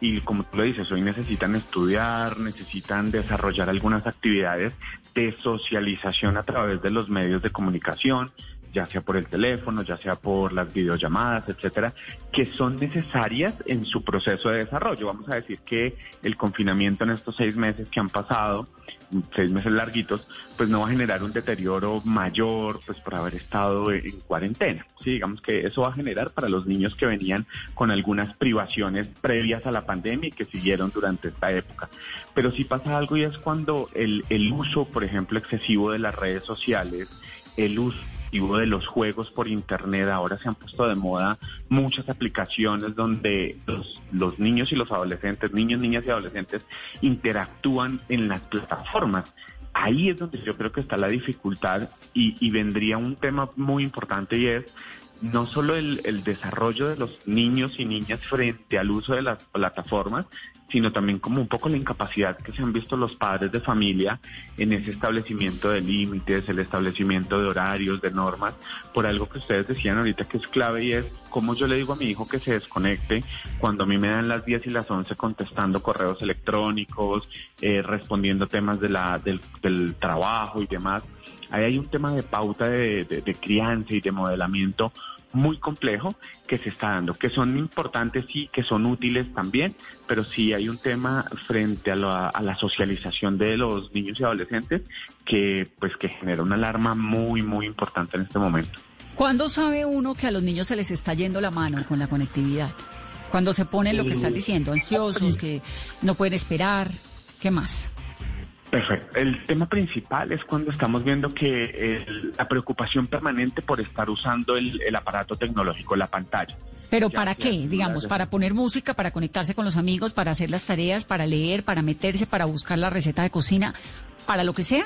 Y como tú lo dices, hoy necesitan estudiar, necesitan desarrollar algunas actividades de socialización a través de los medios de comunicación, ya sea por el teléfono, ya sea por las videollamadas, etcétera, que son necesarias en su proceso de desarrollo. Vamos a decir que el confinamiento en estos seis meses que han pasado, seis meses larguitos, pues no va a generar un deterioro mayor, pues por haber estado en cuarentena. Sí, digamos que eso va a generar para los niños que venían con algunas privaciones previas a la pandemia y que siguieron durante esta época. Pero sí pasa algo y es cuando el, el uso, por ejemplo, excesivo de las redes sociales, el uso de los juegos por internet. Ahora se han puesto de moda muchas aplicaciones donde los, los niños y los adolescentes, niños, niñas y adolescentes interactúan en las plataformas. Ahí es donde yo creo que está la dificultad y, y vendría un tema muy importante y es no solo el, el desarrollo de los niños y niñas frente al uso de las plataformas, sino también como un poco la incapacidad que se han visto los padres de familia en ese establecimiento de límites, el establecimiento de horarios, de normas, por algo que ustedes decían ahorita que es clave y es cómo yo le digo a mi hijo que se desconecte cuando a mí me dan las 10 y las 11 contestando correos electrónicos, eh, respondiendo temas de la, del, del trabajo y demás. Ahí hay un tema de pauta de, crianza y de modelamiento muy complejo que se está dando, que son importantes sí, que son útiles también, pero sí hay un tema frente a la, a la socialización de los niños y adolescentes que pues que genera una alarma muy muy importante en este momento. ¿Cuándo sabe uno que a los niños se les está yendo la mano con la conectividad? Cuando se ponen lo que estás diciendo, ansiosos, que no pueden esperar, ¿qué más? Perfecto. El tema principal es cuando estamos viendo que el- la preocupación permanente por estar usando el, el aparato tecnológico, la pantalla. ¿Pero Ya para qué? Digamos, para poner música, para conectarse con los amigos, para hacer las tareas, para leer, para meterse, para buscar la receta de cocina, para lo que sea.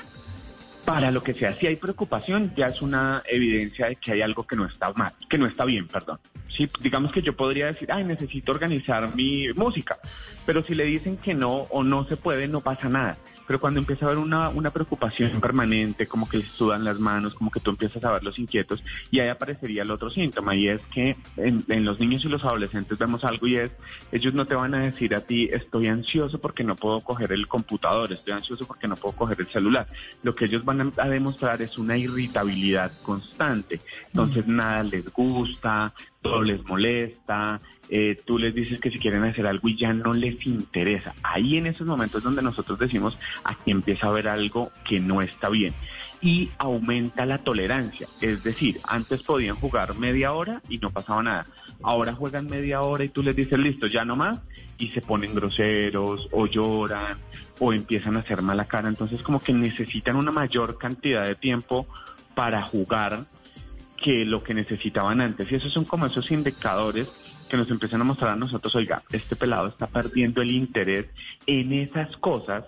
Para lo que sea, si hay preocupación, ya es una evidencia de que hay algo que no está mal, que no está bien, perdón. Sí, digamos que yo podría decir, ay, necesito organizar mi música, pero si le dicen que no o no se puede, no pasa nada. Pero cuando empieza a haber una, una preocupación permanente, como que les sudan las manos, como que tú empiezas a ver los inquietos, y ahí aparecería el otro síntoma, y es que en, en los niños y los adolescentes vemos algo y es, ellos no te van a decir a ti, estoy ansioso porque no puedo coger el computador, estoy ansioso porque no puedo coger el celular. Lo que ellos van a, a demostrar es una irritabilidad constante. Entonces nada les gusta, todo les molesta, eh, tú les dices que si quieren hacer algo y ya no les interesa. Ahí en esos momentos donde nosotros decimos, aquí empieza a haber algo que no está bien. Y aumenta la tolerancia, es decir, antes podían jugar media hora y no pasaba nada. Ahora juegan media hora y tú les dices, listo, ya no más, y se ponen groseros o lloran o empiezan a hacer mala cara. Entonces como que necesitan una mayor cantidad de tiempo para jugar que lo que necesitaban antes. Y esos son como esos indicadores que nos empiecen a mostrar a nosotros, oiga, este pelado está perdiendo el interés en esas cosas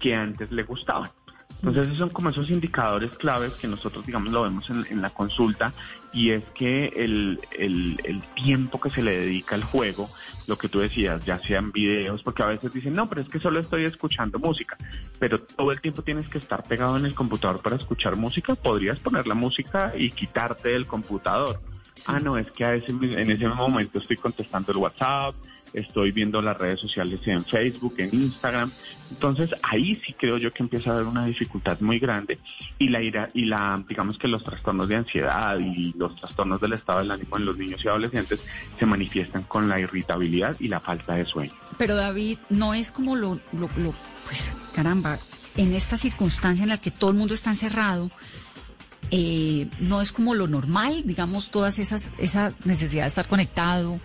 que antes le gustaban. Entonces esos son como esos indicadores claves que nosotros, digamos, lo vemos en, la consulta y es que el, el, tiempo que se le dedica al juego, lo que tú decías, ya sean videos, porque a veces dicen, no, pero es que solo estoy escuchando música, pero todo el tiempo tienes que estar pegado en el computador para escuchar música, podrías poner la música y quitarte del computador. Ah, no, es que a ese, en ese momento estoy contestando el WhatsApp, estoy viendo las redes sociales en Facebook, en Instagram. Entonces ahí sí creo yo que empieza a haber una dificultad muy grande y la ira, y la digamos que los trastornos de ansiedad y los trastornos del estado del ánimo en los niños y adolescentes se manifiestan con la irritabilidad y la falta de sueño. Pero David, no es como lo, pues caramba, en esta circunstancia en la que todo el mundo está encerrado, eh, no es como lo normal, digamos, todas esas, esa necesidad de estar conectado,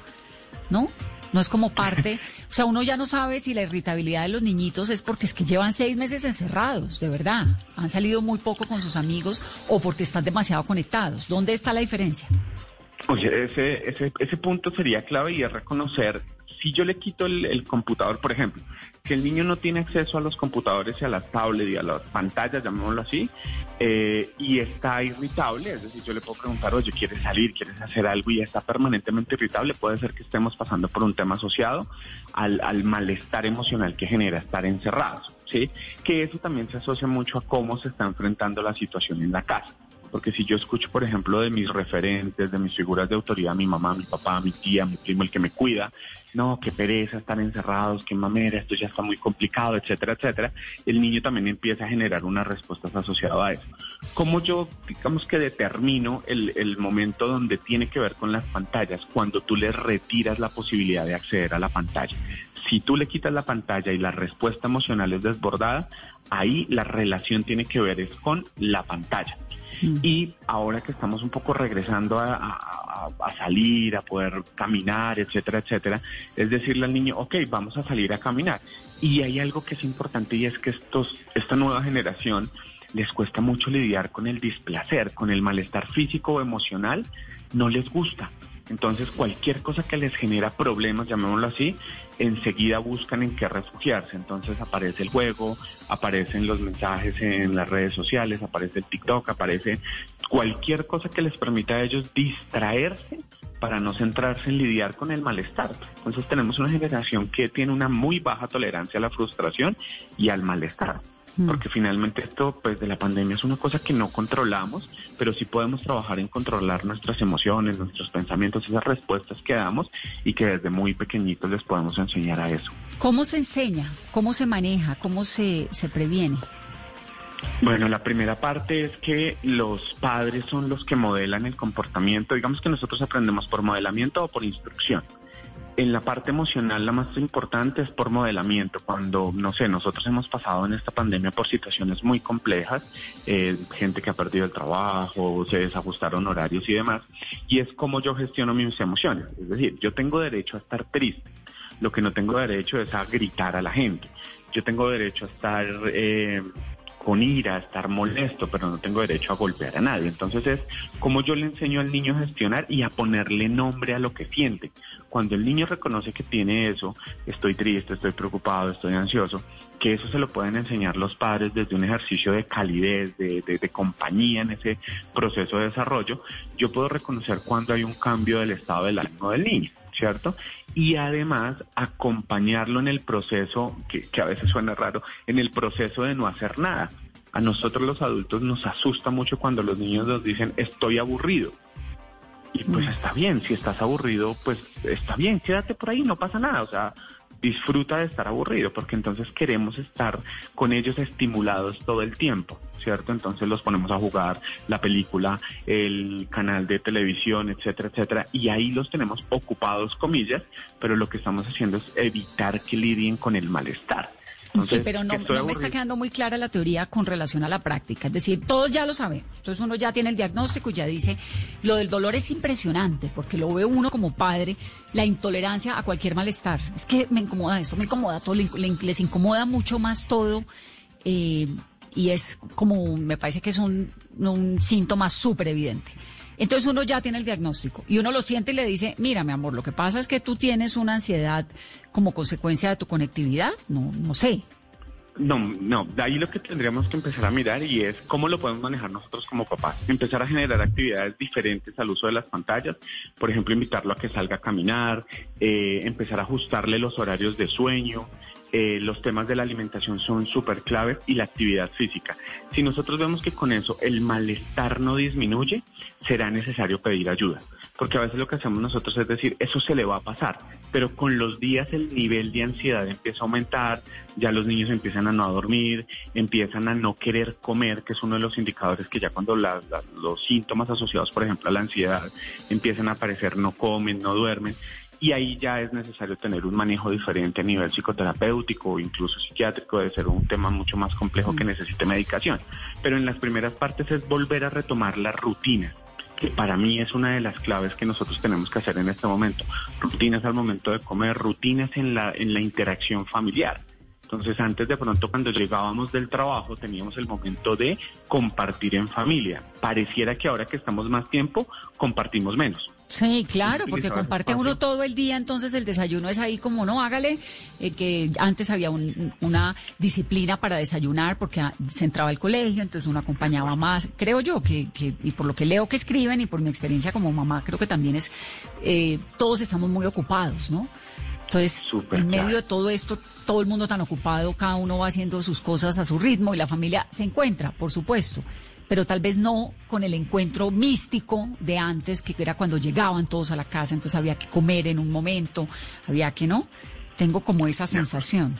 ¿no? No es como parte, o sea, uno ya no sabe si la irritabilidad de los niñitos es porque es que llevan seis meses encerrados, de verdad. Han salido muy poco con sus amigos o porque están demasiado conectados. ¿Dónde está la diferencia? Oye, ese, ese, ese punto sería clave y es reconocer si yo le quito el, computador, por ejemplo, que el niño no tiene acceso a los computadores y a las tablets y a las pantallas, llamémoslo así, eh, y está irritable, es decir, yo le puedo preguntar, oye, ¿quieres salir? ¿Quieres hacer algo? Y está permanentemente irritable, puede ser que estemos pasando por un tema asociado al, al malestar emocional que genera estar encerrados, ¿sí? Que eso también se asocia mucho a cómo se está enfrentando la situación en la casa porque si yo escucho, por ejemplo, de mis referentes, de mis figuras de autoridad, mi mamá, mi papá, mi tía, mi primo, el que me cuida, no, qué pereza, están encerrados, qué mamera, esto ya está muy complicado, etcétera, etcétera, el niño también empieza a generar unas respuestas asociadas a eso. ¿Cómo yo, digamos que determino el, el momento donde tiene que ver con las pantallas? Cuando tú le retiras la posibilidad de acceder a la pantalla. Si tú le quitas la pantalla y la respuesta emocional es desbordada, ahí la relación tiene que ver es con la pantalla. Mm. Y ahora que estamos un poco regresando a, a, a, salir, a poder caminar, etcétera, etcétera, es decirle al niño, ok, vamos a salir a caminar. Y hay algo que es importante y es que estos, esta nueva generación les cuesta mucho lidiar con el displacer, con el malestar físico o emocional, no les gusta. Entonces, cualquier cosa que les genera problemas, llamémoslo así, enseguida buscan en qué refugiarse. Entonces aparece el juego, aparecen los mensajes en las redes sociales, aparece el TikTok, aparece cualquier cosa que les permita a ellos distraerse para no centrarse en lidiar con el malestar. Entonces tenemos una generación que tiene una muy baja tolerancia a la frustración y al malestar porque finalmente esto pues de la pandemia es una cosa que no controlamos, pero sí podemos trabajar en controlar nuestras emociones, nuestros pensamientos, esas respuestas que damos y que desde muy pequeñitos les podemos enseñar a eso. ¿Cómo se enseña? ¿Cómo se maneja? ¿Cómo se, se previene? Bueno, la primera parte es que los padres son los que modelan el comportamiento. Digamos que nosotros aprendemos por modelamiento o por instrucción. En la parte emocional, la más importante es por modelamiento. Cuando, no sé, nosotros hemos pasado en esta pandemia por situaciones muy complejas, eh, gente que ha perdido el trabajo, se desajustaron horarios y demás, y es como yo gestiono mis emociones. Es decir, yo tengo derecho a estar triste, lo que no tengo derecho es a gritar a la gente. Yo tengo derecho a estar... Eh, con ira, a estar molesto, pero no tengo derecho a golpear a nadie. Entonces es como yo le enseño al niño a gestionar y a ponerle nombre a lo que siente. Cuando el niño reconoce que tiene eso, estoy triste, estoy preocupado, estoy ansioso, que eso se lo pueden enseñar los padres desde un ejercicio de calidez, de, de, compañía en ese proceso de desarrollo, yo puedo reconocer cuando hay un cambio del estado del ánimo del niño. ¿cierto? Y además acompañarlo en el proceso, que, a veces suena raro, en el proceso de no hacer nada. A nosotros los adultos nos asusta mucho cuando los niños nos dicen estoy aburrido. Y pues está bien, si estás aburrido, pues está bien, quédate por ahí, no pasa nada. O sea, disfruta de estar aburrido, porque entonces queremos estar con ellos estimulados todo el tiempo, ¿cierto? Entonces los ponemos a jugar la película, el canal de televisión, etcétera, etcétera, y ahí los tenemos ocupados, comillas, pero lo que estamos haciendo es evitar que lidien con el malestar. Entonces, sí, pero no, no me está quedando muy clara la teoría con relación a la práctica. Es decir, todos ya lo sabemos. Entonces uno ya tiene el diagnóstico y ya dice, lo del dolor es impresionante, porque lo ve uno como padre, la intolerancia a cualquier malestar. Es que me incomoda eso, me incomoda todo, les incomoda mucho más todo. Eh, y es como, me parece que es un, un síntoma súper evidente. Entonces uno ya tiene el diagnóstico y uno lo siente y le dice, mira, mi amor, lo que pasa es que tú tienes una ansiedad como consecuencia de tu conectividad. No, no sé. No, no, de ahí lo que tendríamos que empezar a mirar y es cómo lo podemos manejar nosotros como papás. Empezar a generar actividades diferentes al uso de las pantallas, por ejemplo, invitarlo a que salga a caminar, eh, empezar a ajustarle los horarios de sueño, eh, los temas de la alimentación son súper claves y la actividad física. Si nosotros vemos que con eso el malestar no disminuye, será necesario pedir ayuda. Porque a veces lo que hacemos nosotros es decir, eso se le va a pasar, pero con los días el nivel de ansiedad empieza a aumentar, ya los niños empiezan a no dormir, empiezan a no querer comer, que es uno de los indicadores que ya cuando los síntomas asociados, por ejemplo, a la ansiedad empiezan a aparecer, no comen, no duermen y ahí ya es necesario tener un manejo diferente a nivel psicoterapéutico o incluso psiquiátrico, de ser un tema mucho más complejo que necesite medicación. Pero en las primeras partes es volver a retomar la rutina que para mí es una de las claves que nosotros tenemos que hacer en este momento. Rutinas al momento de comer, rutinas en la, en la interacción familiar. Entonces, antes de pronto, cuando llegábamos del trabajo, teníamos el momento de compartir en familia. Pareciera que ahora que estamos más tiempo, compartimos menos. Sí, claro, porque comparte uno todo el día, entonces el desayuno es ahí como, no, hágale, eh, que antes había una disciplina para desayunar porque se entraba al colegio, entonces uno acompañaba más, creo yo, que, que y por lo que leo que escriben y por mi experiencia como mamá, creo que también es, eh, todos estamos muy ocupados, ¿no? Entonces, en medio de todo esto, todo el mundo tan ocupado, cada uno va haciendo sus cosas a su ritmo y la familia se encuentra, por supuesto, pero tal vez no con el encuentro místico de antes, que era cuando llegaban todos a la casa, entonces había que comer en un momento, había que, ¿no? Tengo como esa sensación.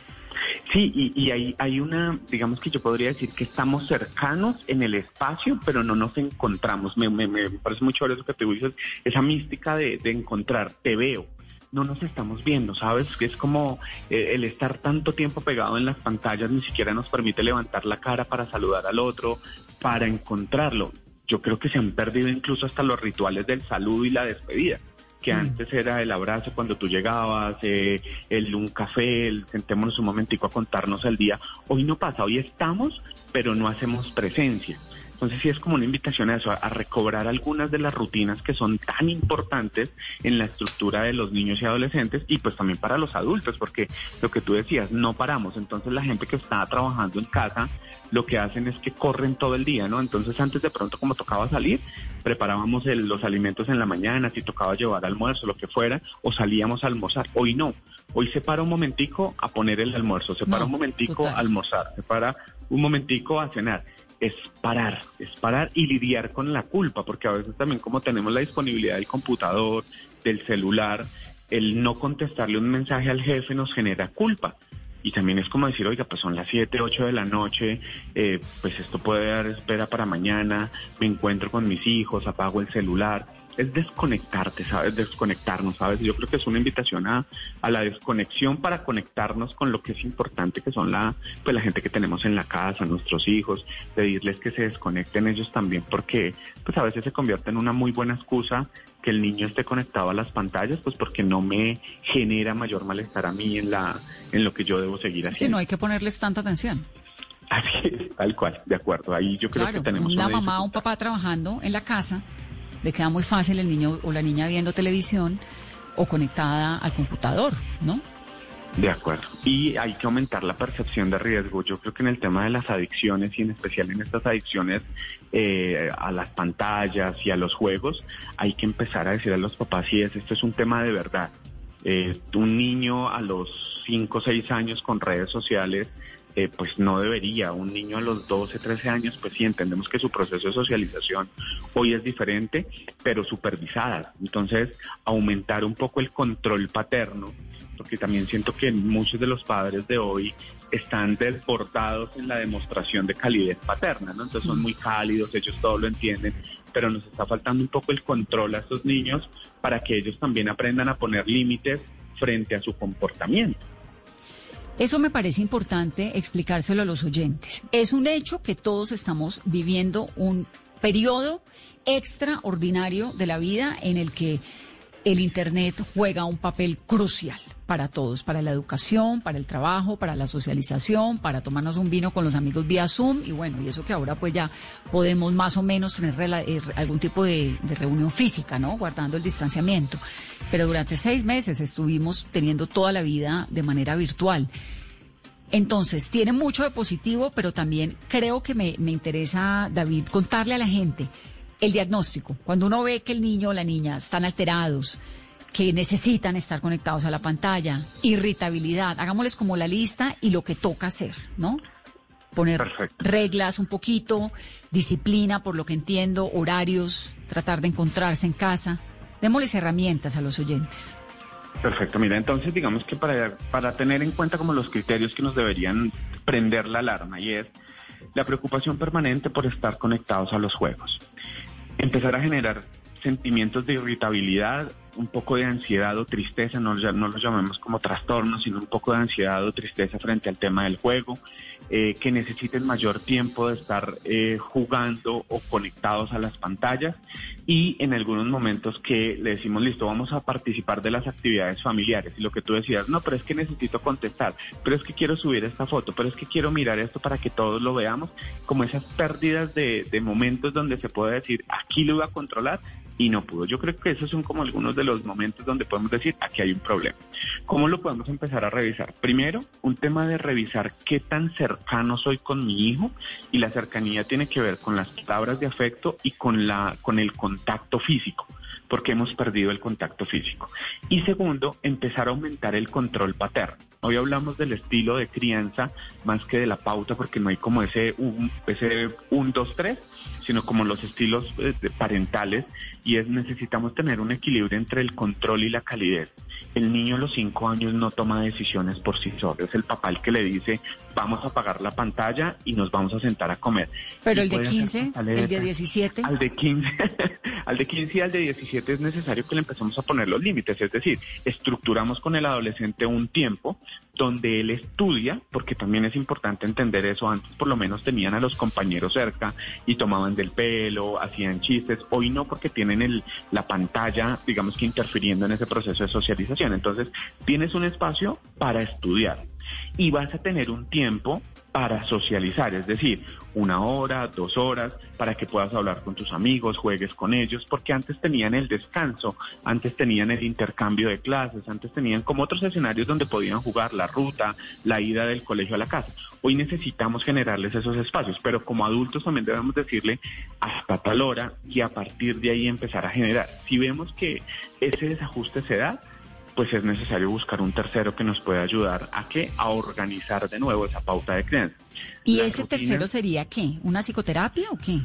Sí, y, y hay, hay una, digamos que yo podría decir que estamos cercanos en el espacio, pero no nos encontramos. Me, me, me parece mucho eso que te dices, esa mística de, de encontrar, te veo, no nos estamos viendo, ¿sabes? Es como eh, el estar tanto tiempo pegado en las pantallas ni siquiera nos permite levantar la cara para saludar al otro, para encontrarlo. Yo creo que se han perdido incluso hasta los rituales del saludo y la despedida que mm. antes era el abrazo cuando tú llegabas, eh, el un café, el sentémonos un momentico a contarnos el día. Hoy no pasa, hoy estamos, pero no hacemos presencia. Entonces sí es como una invitación a eso, a, recobrar algunas de las rutinas que son tan importantes en la estructura de los niños y adolescentes y pues también para los adultos, porque lo que tú decías, no paramos. Entonces la gente que está trabajando en casa, lo que hacen es que corren todo el día, ¿no? Entonces antes de pronto como tocaba salir, preparábamos los alimentos en la mañana, si tocaba llevar almuerzo, lo que fuera, o salíamos a almorzar. Hoy no. Hoy se para un momentico a poner el almuerzo, se para un momentico a almorzar, se para un momentico a cenar es parar, es parar y lidiar con la culpa, porque a veces también como tenemos la disponibilidad del computador, del celular, el no contestarle un mensaje al jefe nos genera culpa. Y también es como decir, oiga, pues son las 7, 8 de la noche, eh, pues esto puede dar espera para mañana, me encuentro con mis hijos, apago el celular es desconectarte, ¿sabes? Desconectarnos, ¿sabes? Yo creo que es una invitación a, a, la desconexión para conectarnos con lo que es importante, que son la, pues la gente que tenemos en la casa, nuestros hijos, pedirles que se desconecten ellos también, porque pues a veces se convierte en una muy buena excusa que el niño esté conectado a las pantallas, pues porque no me genera mayor malestar a mí en la, en lo que yo debo seguir haciendo. Sí, no hay que ponerles tanta atención. Así es, tal cual, de acuerdo. Ahí yo creo que tenemos una mamá o un papá trabajando en la casa le queda muy fácil el niño o la niña viendo televisión o conectada al computador, ¿no? De acuerdo. Y hay que aumentar la percepción de riesgo. Yo creo que en el tema de las adicciones y en especial en estas adicciones eh, a las pantallas y a los juegos, hay que empezar a decir a los papás si es, esto es un tema de verdad. Eh, un niño a los 5 o 6 años con redes sociales eh, pues no debería. Un niño a los 12, 13 años, pues sí, entendemos que su proceso de socialización hoy es diferente, pero supervisada. Entonces, aumentar un poco el control paterno, porque también siento que muchos de los padres de hoy están desbordados en la demostración de calidez paterna, ¿no? Entonces son muy cálidos, ellos todo lo entienden, pero nos está faltando un poco el control a estos niños para que ellos también aprendan a poner límites frente a su comportamiento. Eso me parece importante explicárselo a los oyentes. Es un hecho que todos estamos viviendo un periodo extraordinario de la vida en el que el Internet juega un papel crucial para todos, para la educación, para el trabajo, para la socialización, para tomarnos un vino con los amigos vía Zoom y bueno, y eso que ahora pues ya podemos más o menos tener eh, algún tipo de, reunión física, ¿no? Guardando el distanciamiento. Pero durante seis meses estuvimos teniendo toda la vida de manera virtual. Entonces, tiene mucho de positivo, pero también creo que me, me interesa, David, contarle a la gente el diagnóstico. Cuando uno ve que el niño o la niña están alterados, que necesitan estar conectados a la pantalla, irritabilidad, hagámosles como la lista y lo que toca hacer, ¿no? Poner reglas un poquito, disciplina, por lo que entiendo, horarios, tratar de encontrarse en casa. Démosles herramientas a los oyentes. Perfecto, mira, entonces digamos que para, para tener en cuenta como los criterios que nos deberían prender la alarma y es la preocupación permanente por estar conectados a los juegos, empezar a generar sentimientos de irritabilidad un poco de ansiedad o tristeza, no, no lo llamemos como trastorno, sino un poco de ansiedad o tristeza frente al tema del juego, eh, que necesiten mayor tiempo de estar eh, jugando o conectados a las pantallas. Y en algunos momentos que le decimos, listo, vamos a participar de las actividades familiares y lo que tú decías, no, pero es que necesito contestar, pero es que quiero subir esta foto, pero es que quiero mirar esto para que todos lo veamos, como esas pérdidas de, de momentos donde se puede decir, aquí lo voy a controlar, y no pudo. Yo creo que esos son como algunos de los momentos donde podemos decir, aquí hay un problema. ¿Cómo lo podemos empezar a revisar? Primero, un tema de revisar qué tan cercano soy con mi hijo y la cercanía tiene que ver con las palabras de afecto y con, la, con el contacto físico porque hemos perdido el contacto físico. Y segundo, empezar a aumentar el control paterno. Hoy hablamos del estilo de crianza más que de la pauta, porque no hay como ese un, ese un, dos, tres, sino como los estilos eh, parentales, y es necesitamos tener un equilibrio entre el control y la calidez. El niño a los cinco años no toma decisiones por sí solo, es el papá el que le dice, vamos a apagar la pantalla y nos vamos a sentar a comer. Pero el de 15, el de 17. Al de 15, al de 15 y al de 17 es necesario que le empecemos a poner los límites, es decir, estructuramos con el adolescente un tiempo donde él estudia, porque también es importante entender eso, antes por lo menos tenían a los compañeros cerca y tomaban del pelo, hacían chistes, hoy no porque tienen el, la pantalla, digamos que interfiriendo en ese proceso de socialización. Entonces, tienes un espacio para estudiar y vas a tener un tiempo para socializar, es decir, una hora, dos horas, para que puedas hablar con tus amigos, juegues con ellos, porque antes tenían el descanso, antes tenían el intercambio de clases, antes tenían como otros escenarios donde podían jugar la ruta, la ida del colegio a la casa. Hoy necesitamos generarles esos espacios, pero como adultos también debemos decirle hasta tal hora y a partir de ahí empezar a generar. Si vemos que ese desajuste se da, pues es necesario buscar un tercero que nos pueda ayudar a que a organizar de nuevo esa pauta de creencia. ¿Y ese tercero sería qué? ¿Una psicoterapia o qué?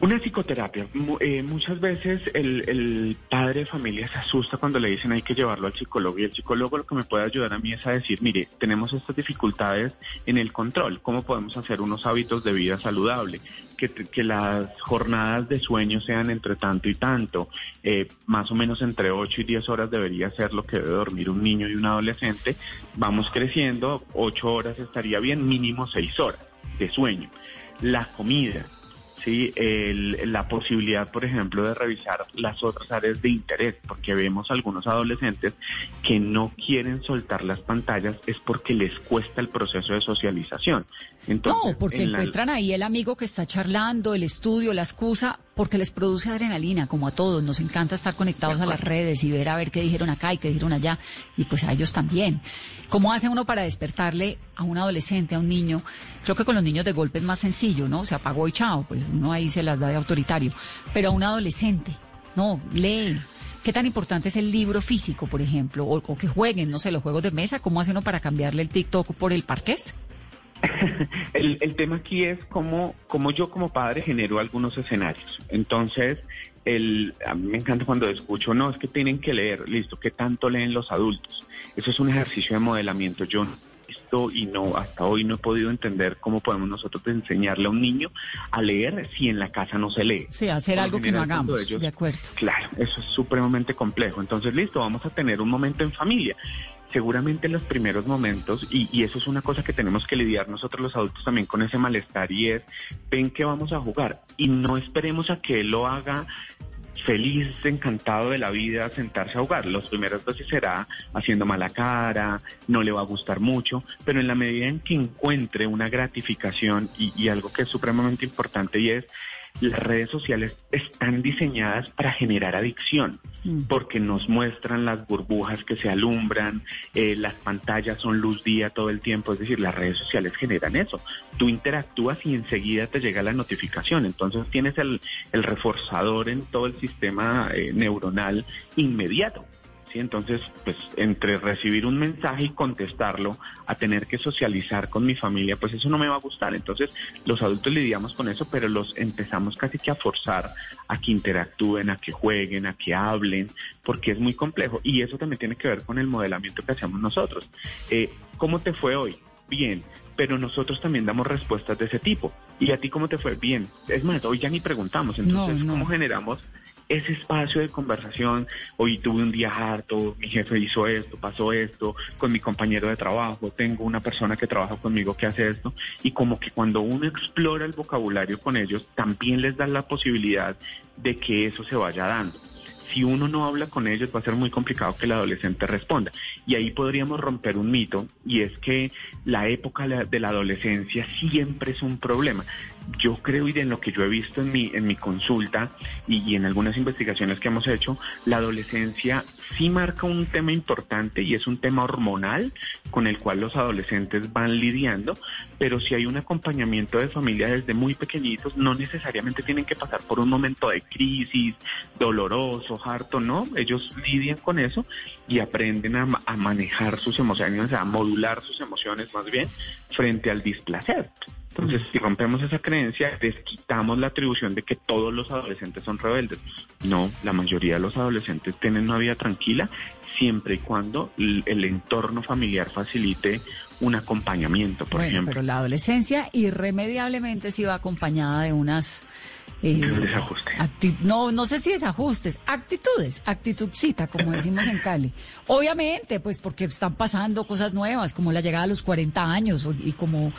Una psicoterapia. Eh, muchas veces el, el, padre de familia se asusta cuando le dicen hay que llevarlo al psicólogo y el psicólogo lo que me puede ayudar a mí es a decir, mire, tenemos estas dificultades en el control, ¿cómo podemos hacer unos hábitos de vida saludable? Que, las jornadas de sueño sean entre tanto y tanto, eh, más o menos entre 8 y 10 horas debería ser lo que debe dormir un niño y un adolescente. Vamos creciendo, 8 horas estaría bien, mínimo 6 horas de sueño. La comida, ¿sí? la posibilidad, por ejemplo, de revisar las otras áreas de interés, porque vemos algunos adolescentes que no quieren soltar las pantallas es porque les cuesta el proceso de socialización. No, porque encuentran ahí el amigo que está charlando, el estudio, la excusa, porque les produce adrenalina, como a todos. Nos encanta estar conectados a las redes y ver a ver qué dijeron acá y qué dijeron allá, y pues a ellos también. ¿Cómo hace uno para despertarle a un adolescente, a un niño? Creo que con los niños de golpe es más sencillo, ¿no? Se apagó y chao, pues uno ahí se las da de autoritario. Pero a un adolescente, no, lee. ¿Qué tan importante es el libro físico, por ejemplo? O, o que jueguen, no sé, los juegos de mesa. ¿Cómo hace uno para cambiarle el TikTok por el parqués? el, el, tema aquí es cómo, cómo yo como padre genero algunos escenarios. Entonces, el, a mí me encanta cuando escucho, no, es que tienen que leer, listo, ¿qué tanto leen los adultos? Eso es un ejercicio de modelamiento. Yo visto y no, hasta hoy no he podido entender cómo podemos nosotros enseñarle a un niño a leer si en la casa no se lee. Sí, hacer algo que no hagamos, de acuerdo. Claro, eso es supremamente complejo. Entonces, listo, vamos a tener un momento en familia seguramente en los primeros momentos, y, y, eso es una cosa que tenemos que lidiar nosotros los adultos también con ese malestar, y es, ven que vamos a jugar, y no esperemos a que él lo haga feliz, encantado de la vida sentarse a jugar. Los primeros veces será haciendo mala cara, no le va a gustar mucho, pero en la medida en que encuentre una gratificación y, y algo que es supremamente importante y es las redes sociales están diseñadas para generar adicción, porque nos muestran las burbujas que se alumbran, eh, las pantallas son luz día todo el tiempo, es decir, las redes sociales generan eso. Tú interactúas y enseguida te llega la notificación, entonces tienes el, el reforzador en todo el sistema eh, neuronal inmediato. ¿Sí? Entonces, pues entre recibir un mensaje y contestarlo, a tener que socializar con mi familia, pues eso no me va a gustar. Entonces, los adultos lidiamos con eso, pero los empezamos casi que a forzar a que interactúen, a que jueguen, a que hablen, porque es muy complejo. Y eso también tiene que ver con el modelamiento que hacemos nosotros. Eh, ¿Cómo te fue hoy? Bien, pero nosotros también damos respuestas de ese tipo. ¿Y a ti cómo te fue? Bien. Es más, hoy ya ni preguntamos. Entonces, ¿cómo generamos ese espacio de conversación? Hoy tuve un día harto, mi jefe hizo esto, pasó esto, con mi compañero de trabajo, tengo una persona que trabaja conmigo que hace esto. Y como que cuando uno explora el vocabulario con ellos, también les da la posibilidad de que eso se vaya dando si uno no habla con ellos va a ser muy complicado que el adolescente responda. Y ahí podríamos romper un mito y es que la época de la adolescencia siempre es un problema. Yo creo y en lo que yo he visto en mi, en mi consulta y, en algunas investigaciones que hemos hecho, la adolescencia sí marca un tema importante y es un tema hormonal con el cual los adolescentes van lidiando, pero si hay un acompañamiento de familia desde muy pequeñitos, no necesariamente tienen que pasar por un momento de crisis, doloroso, harto, no, ellos lidian con eso y aprenden a, a manejar sus emociones, a modular sus emociones más bien frente al displacer. Entonces, si rompemos esa creencia, desquitamos la atribución de que todos los adolescentes son rebeldes. No, la mayoría de los adolescentes tienen una vida tranquila siempre y cuando el, entorno familiar facilite un acompañamiento, por bueno, ejemplo. pero la adolescencia irremediablemente sí va acompañada de unas... eh, no, no sé si desajustes, actitudes, actitudcita, como decimos en Cali. Obviamente, pues porque están pasando cosas nuevas, como la llegada a los 40 años y como,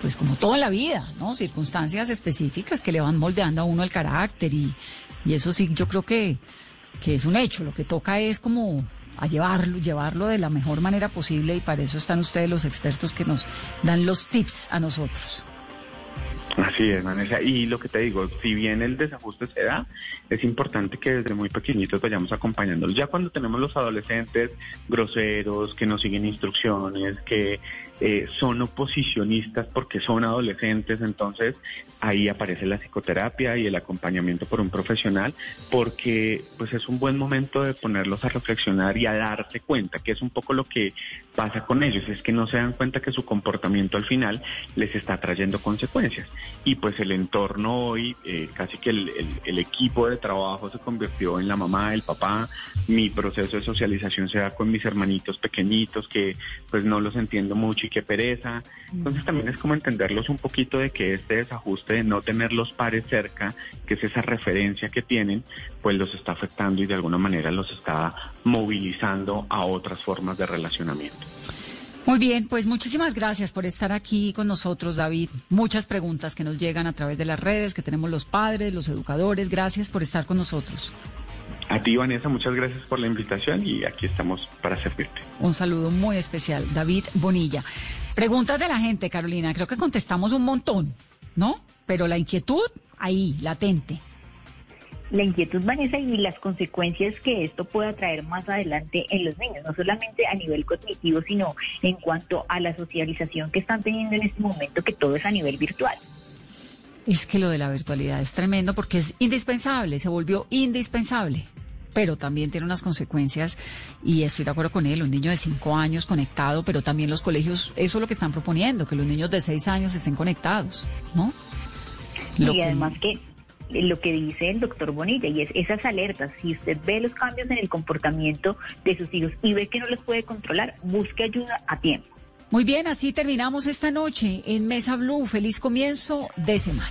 pues como toda la vida, ¿no? Circunstancias específicas que le van moldeando a uno el carácter y, y eso sí, yo creo que, que es un hecho. Lo que toca es como a llevarlo, llevarlo de la mejor manera posible y para eso están ustedes los expertos que nos dan los tips a nosotros. Así es, Vanessa. Y lo que te digo, si bien el desajuste se da, es importante que desde muy pequeñitos vayamos acompañándolos. Ya cuando tenemos los adolescentes groseros, que no siguen instrucciones, que eh, son oposicionistas porque son adolescentes, entonces ahí aparece la psicoterapia y el acompañamiento por un profesional, porque pues es un buen momento de ponerlos a reflexionar y a darse cuenta, que es un poco lo que pasa con ellos, es que no se dan cuenta que su comportamiento al final les está trayendo consecuencias. Y pues el entorno hoy, eh, casi que el, el- el equipo de trabajo se convirtió en la mamá, el papá, mi proceso de socialización se da con mis hermanitos pequeñitos que pues no los entiendo mucho y qué pereza. Entonces también es como entenderlos un poquito de que este desajuste de no tener los pares cerca, que es esa referencia que tienen, pues los está afectando y de alguna manera los está movilizando a otras formas de relacionamiento. Muy bien, pues muchísimas gracias por estar aquí con nosotros, David. Muchas preguntas que nos llegan a través de las redes, que tenemos los padres, los educadores. Gracias por estar con nosotros. A ti, Vanessa, muchas gracias por la invitación y aquí estamos para servirte. Un saludo muy especial, David Bonilla. Preguntas de la gente, Carolina. Creo que contestamos un montón, ¿no? Pero la inquietud ahí, latente. la inquietud, Vanessa, y las consecuencias que esto pueda traer más adelante en los niños, no solamente a nivel cognitivo, sino en cuanto a la socialización que están teniendo en este momento, que todo es a nivel virtual. Es que lo de la virtualidad es tremendo porque es indispensable, se volvió indispensable. Pero también tiene unas consecuencias, y estoy de acuerdo con él, un niño de cinco años conectado, pero también los colegios, eso es lo que están proponiendo, que los niños de seis años estén conectados, ¿no? Lo y que- además que lo que dice el doctor Bonilla, y es esas alertas, si usted ve los cambios en el comportamiento de sus hijos y ve que no los puede controlar, busque ayuda a tiempo. Muy bien, así terminamos esta noche en Mesa Blue. Feliz comienzo de semana.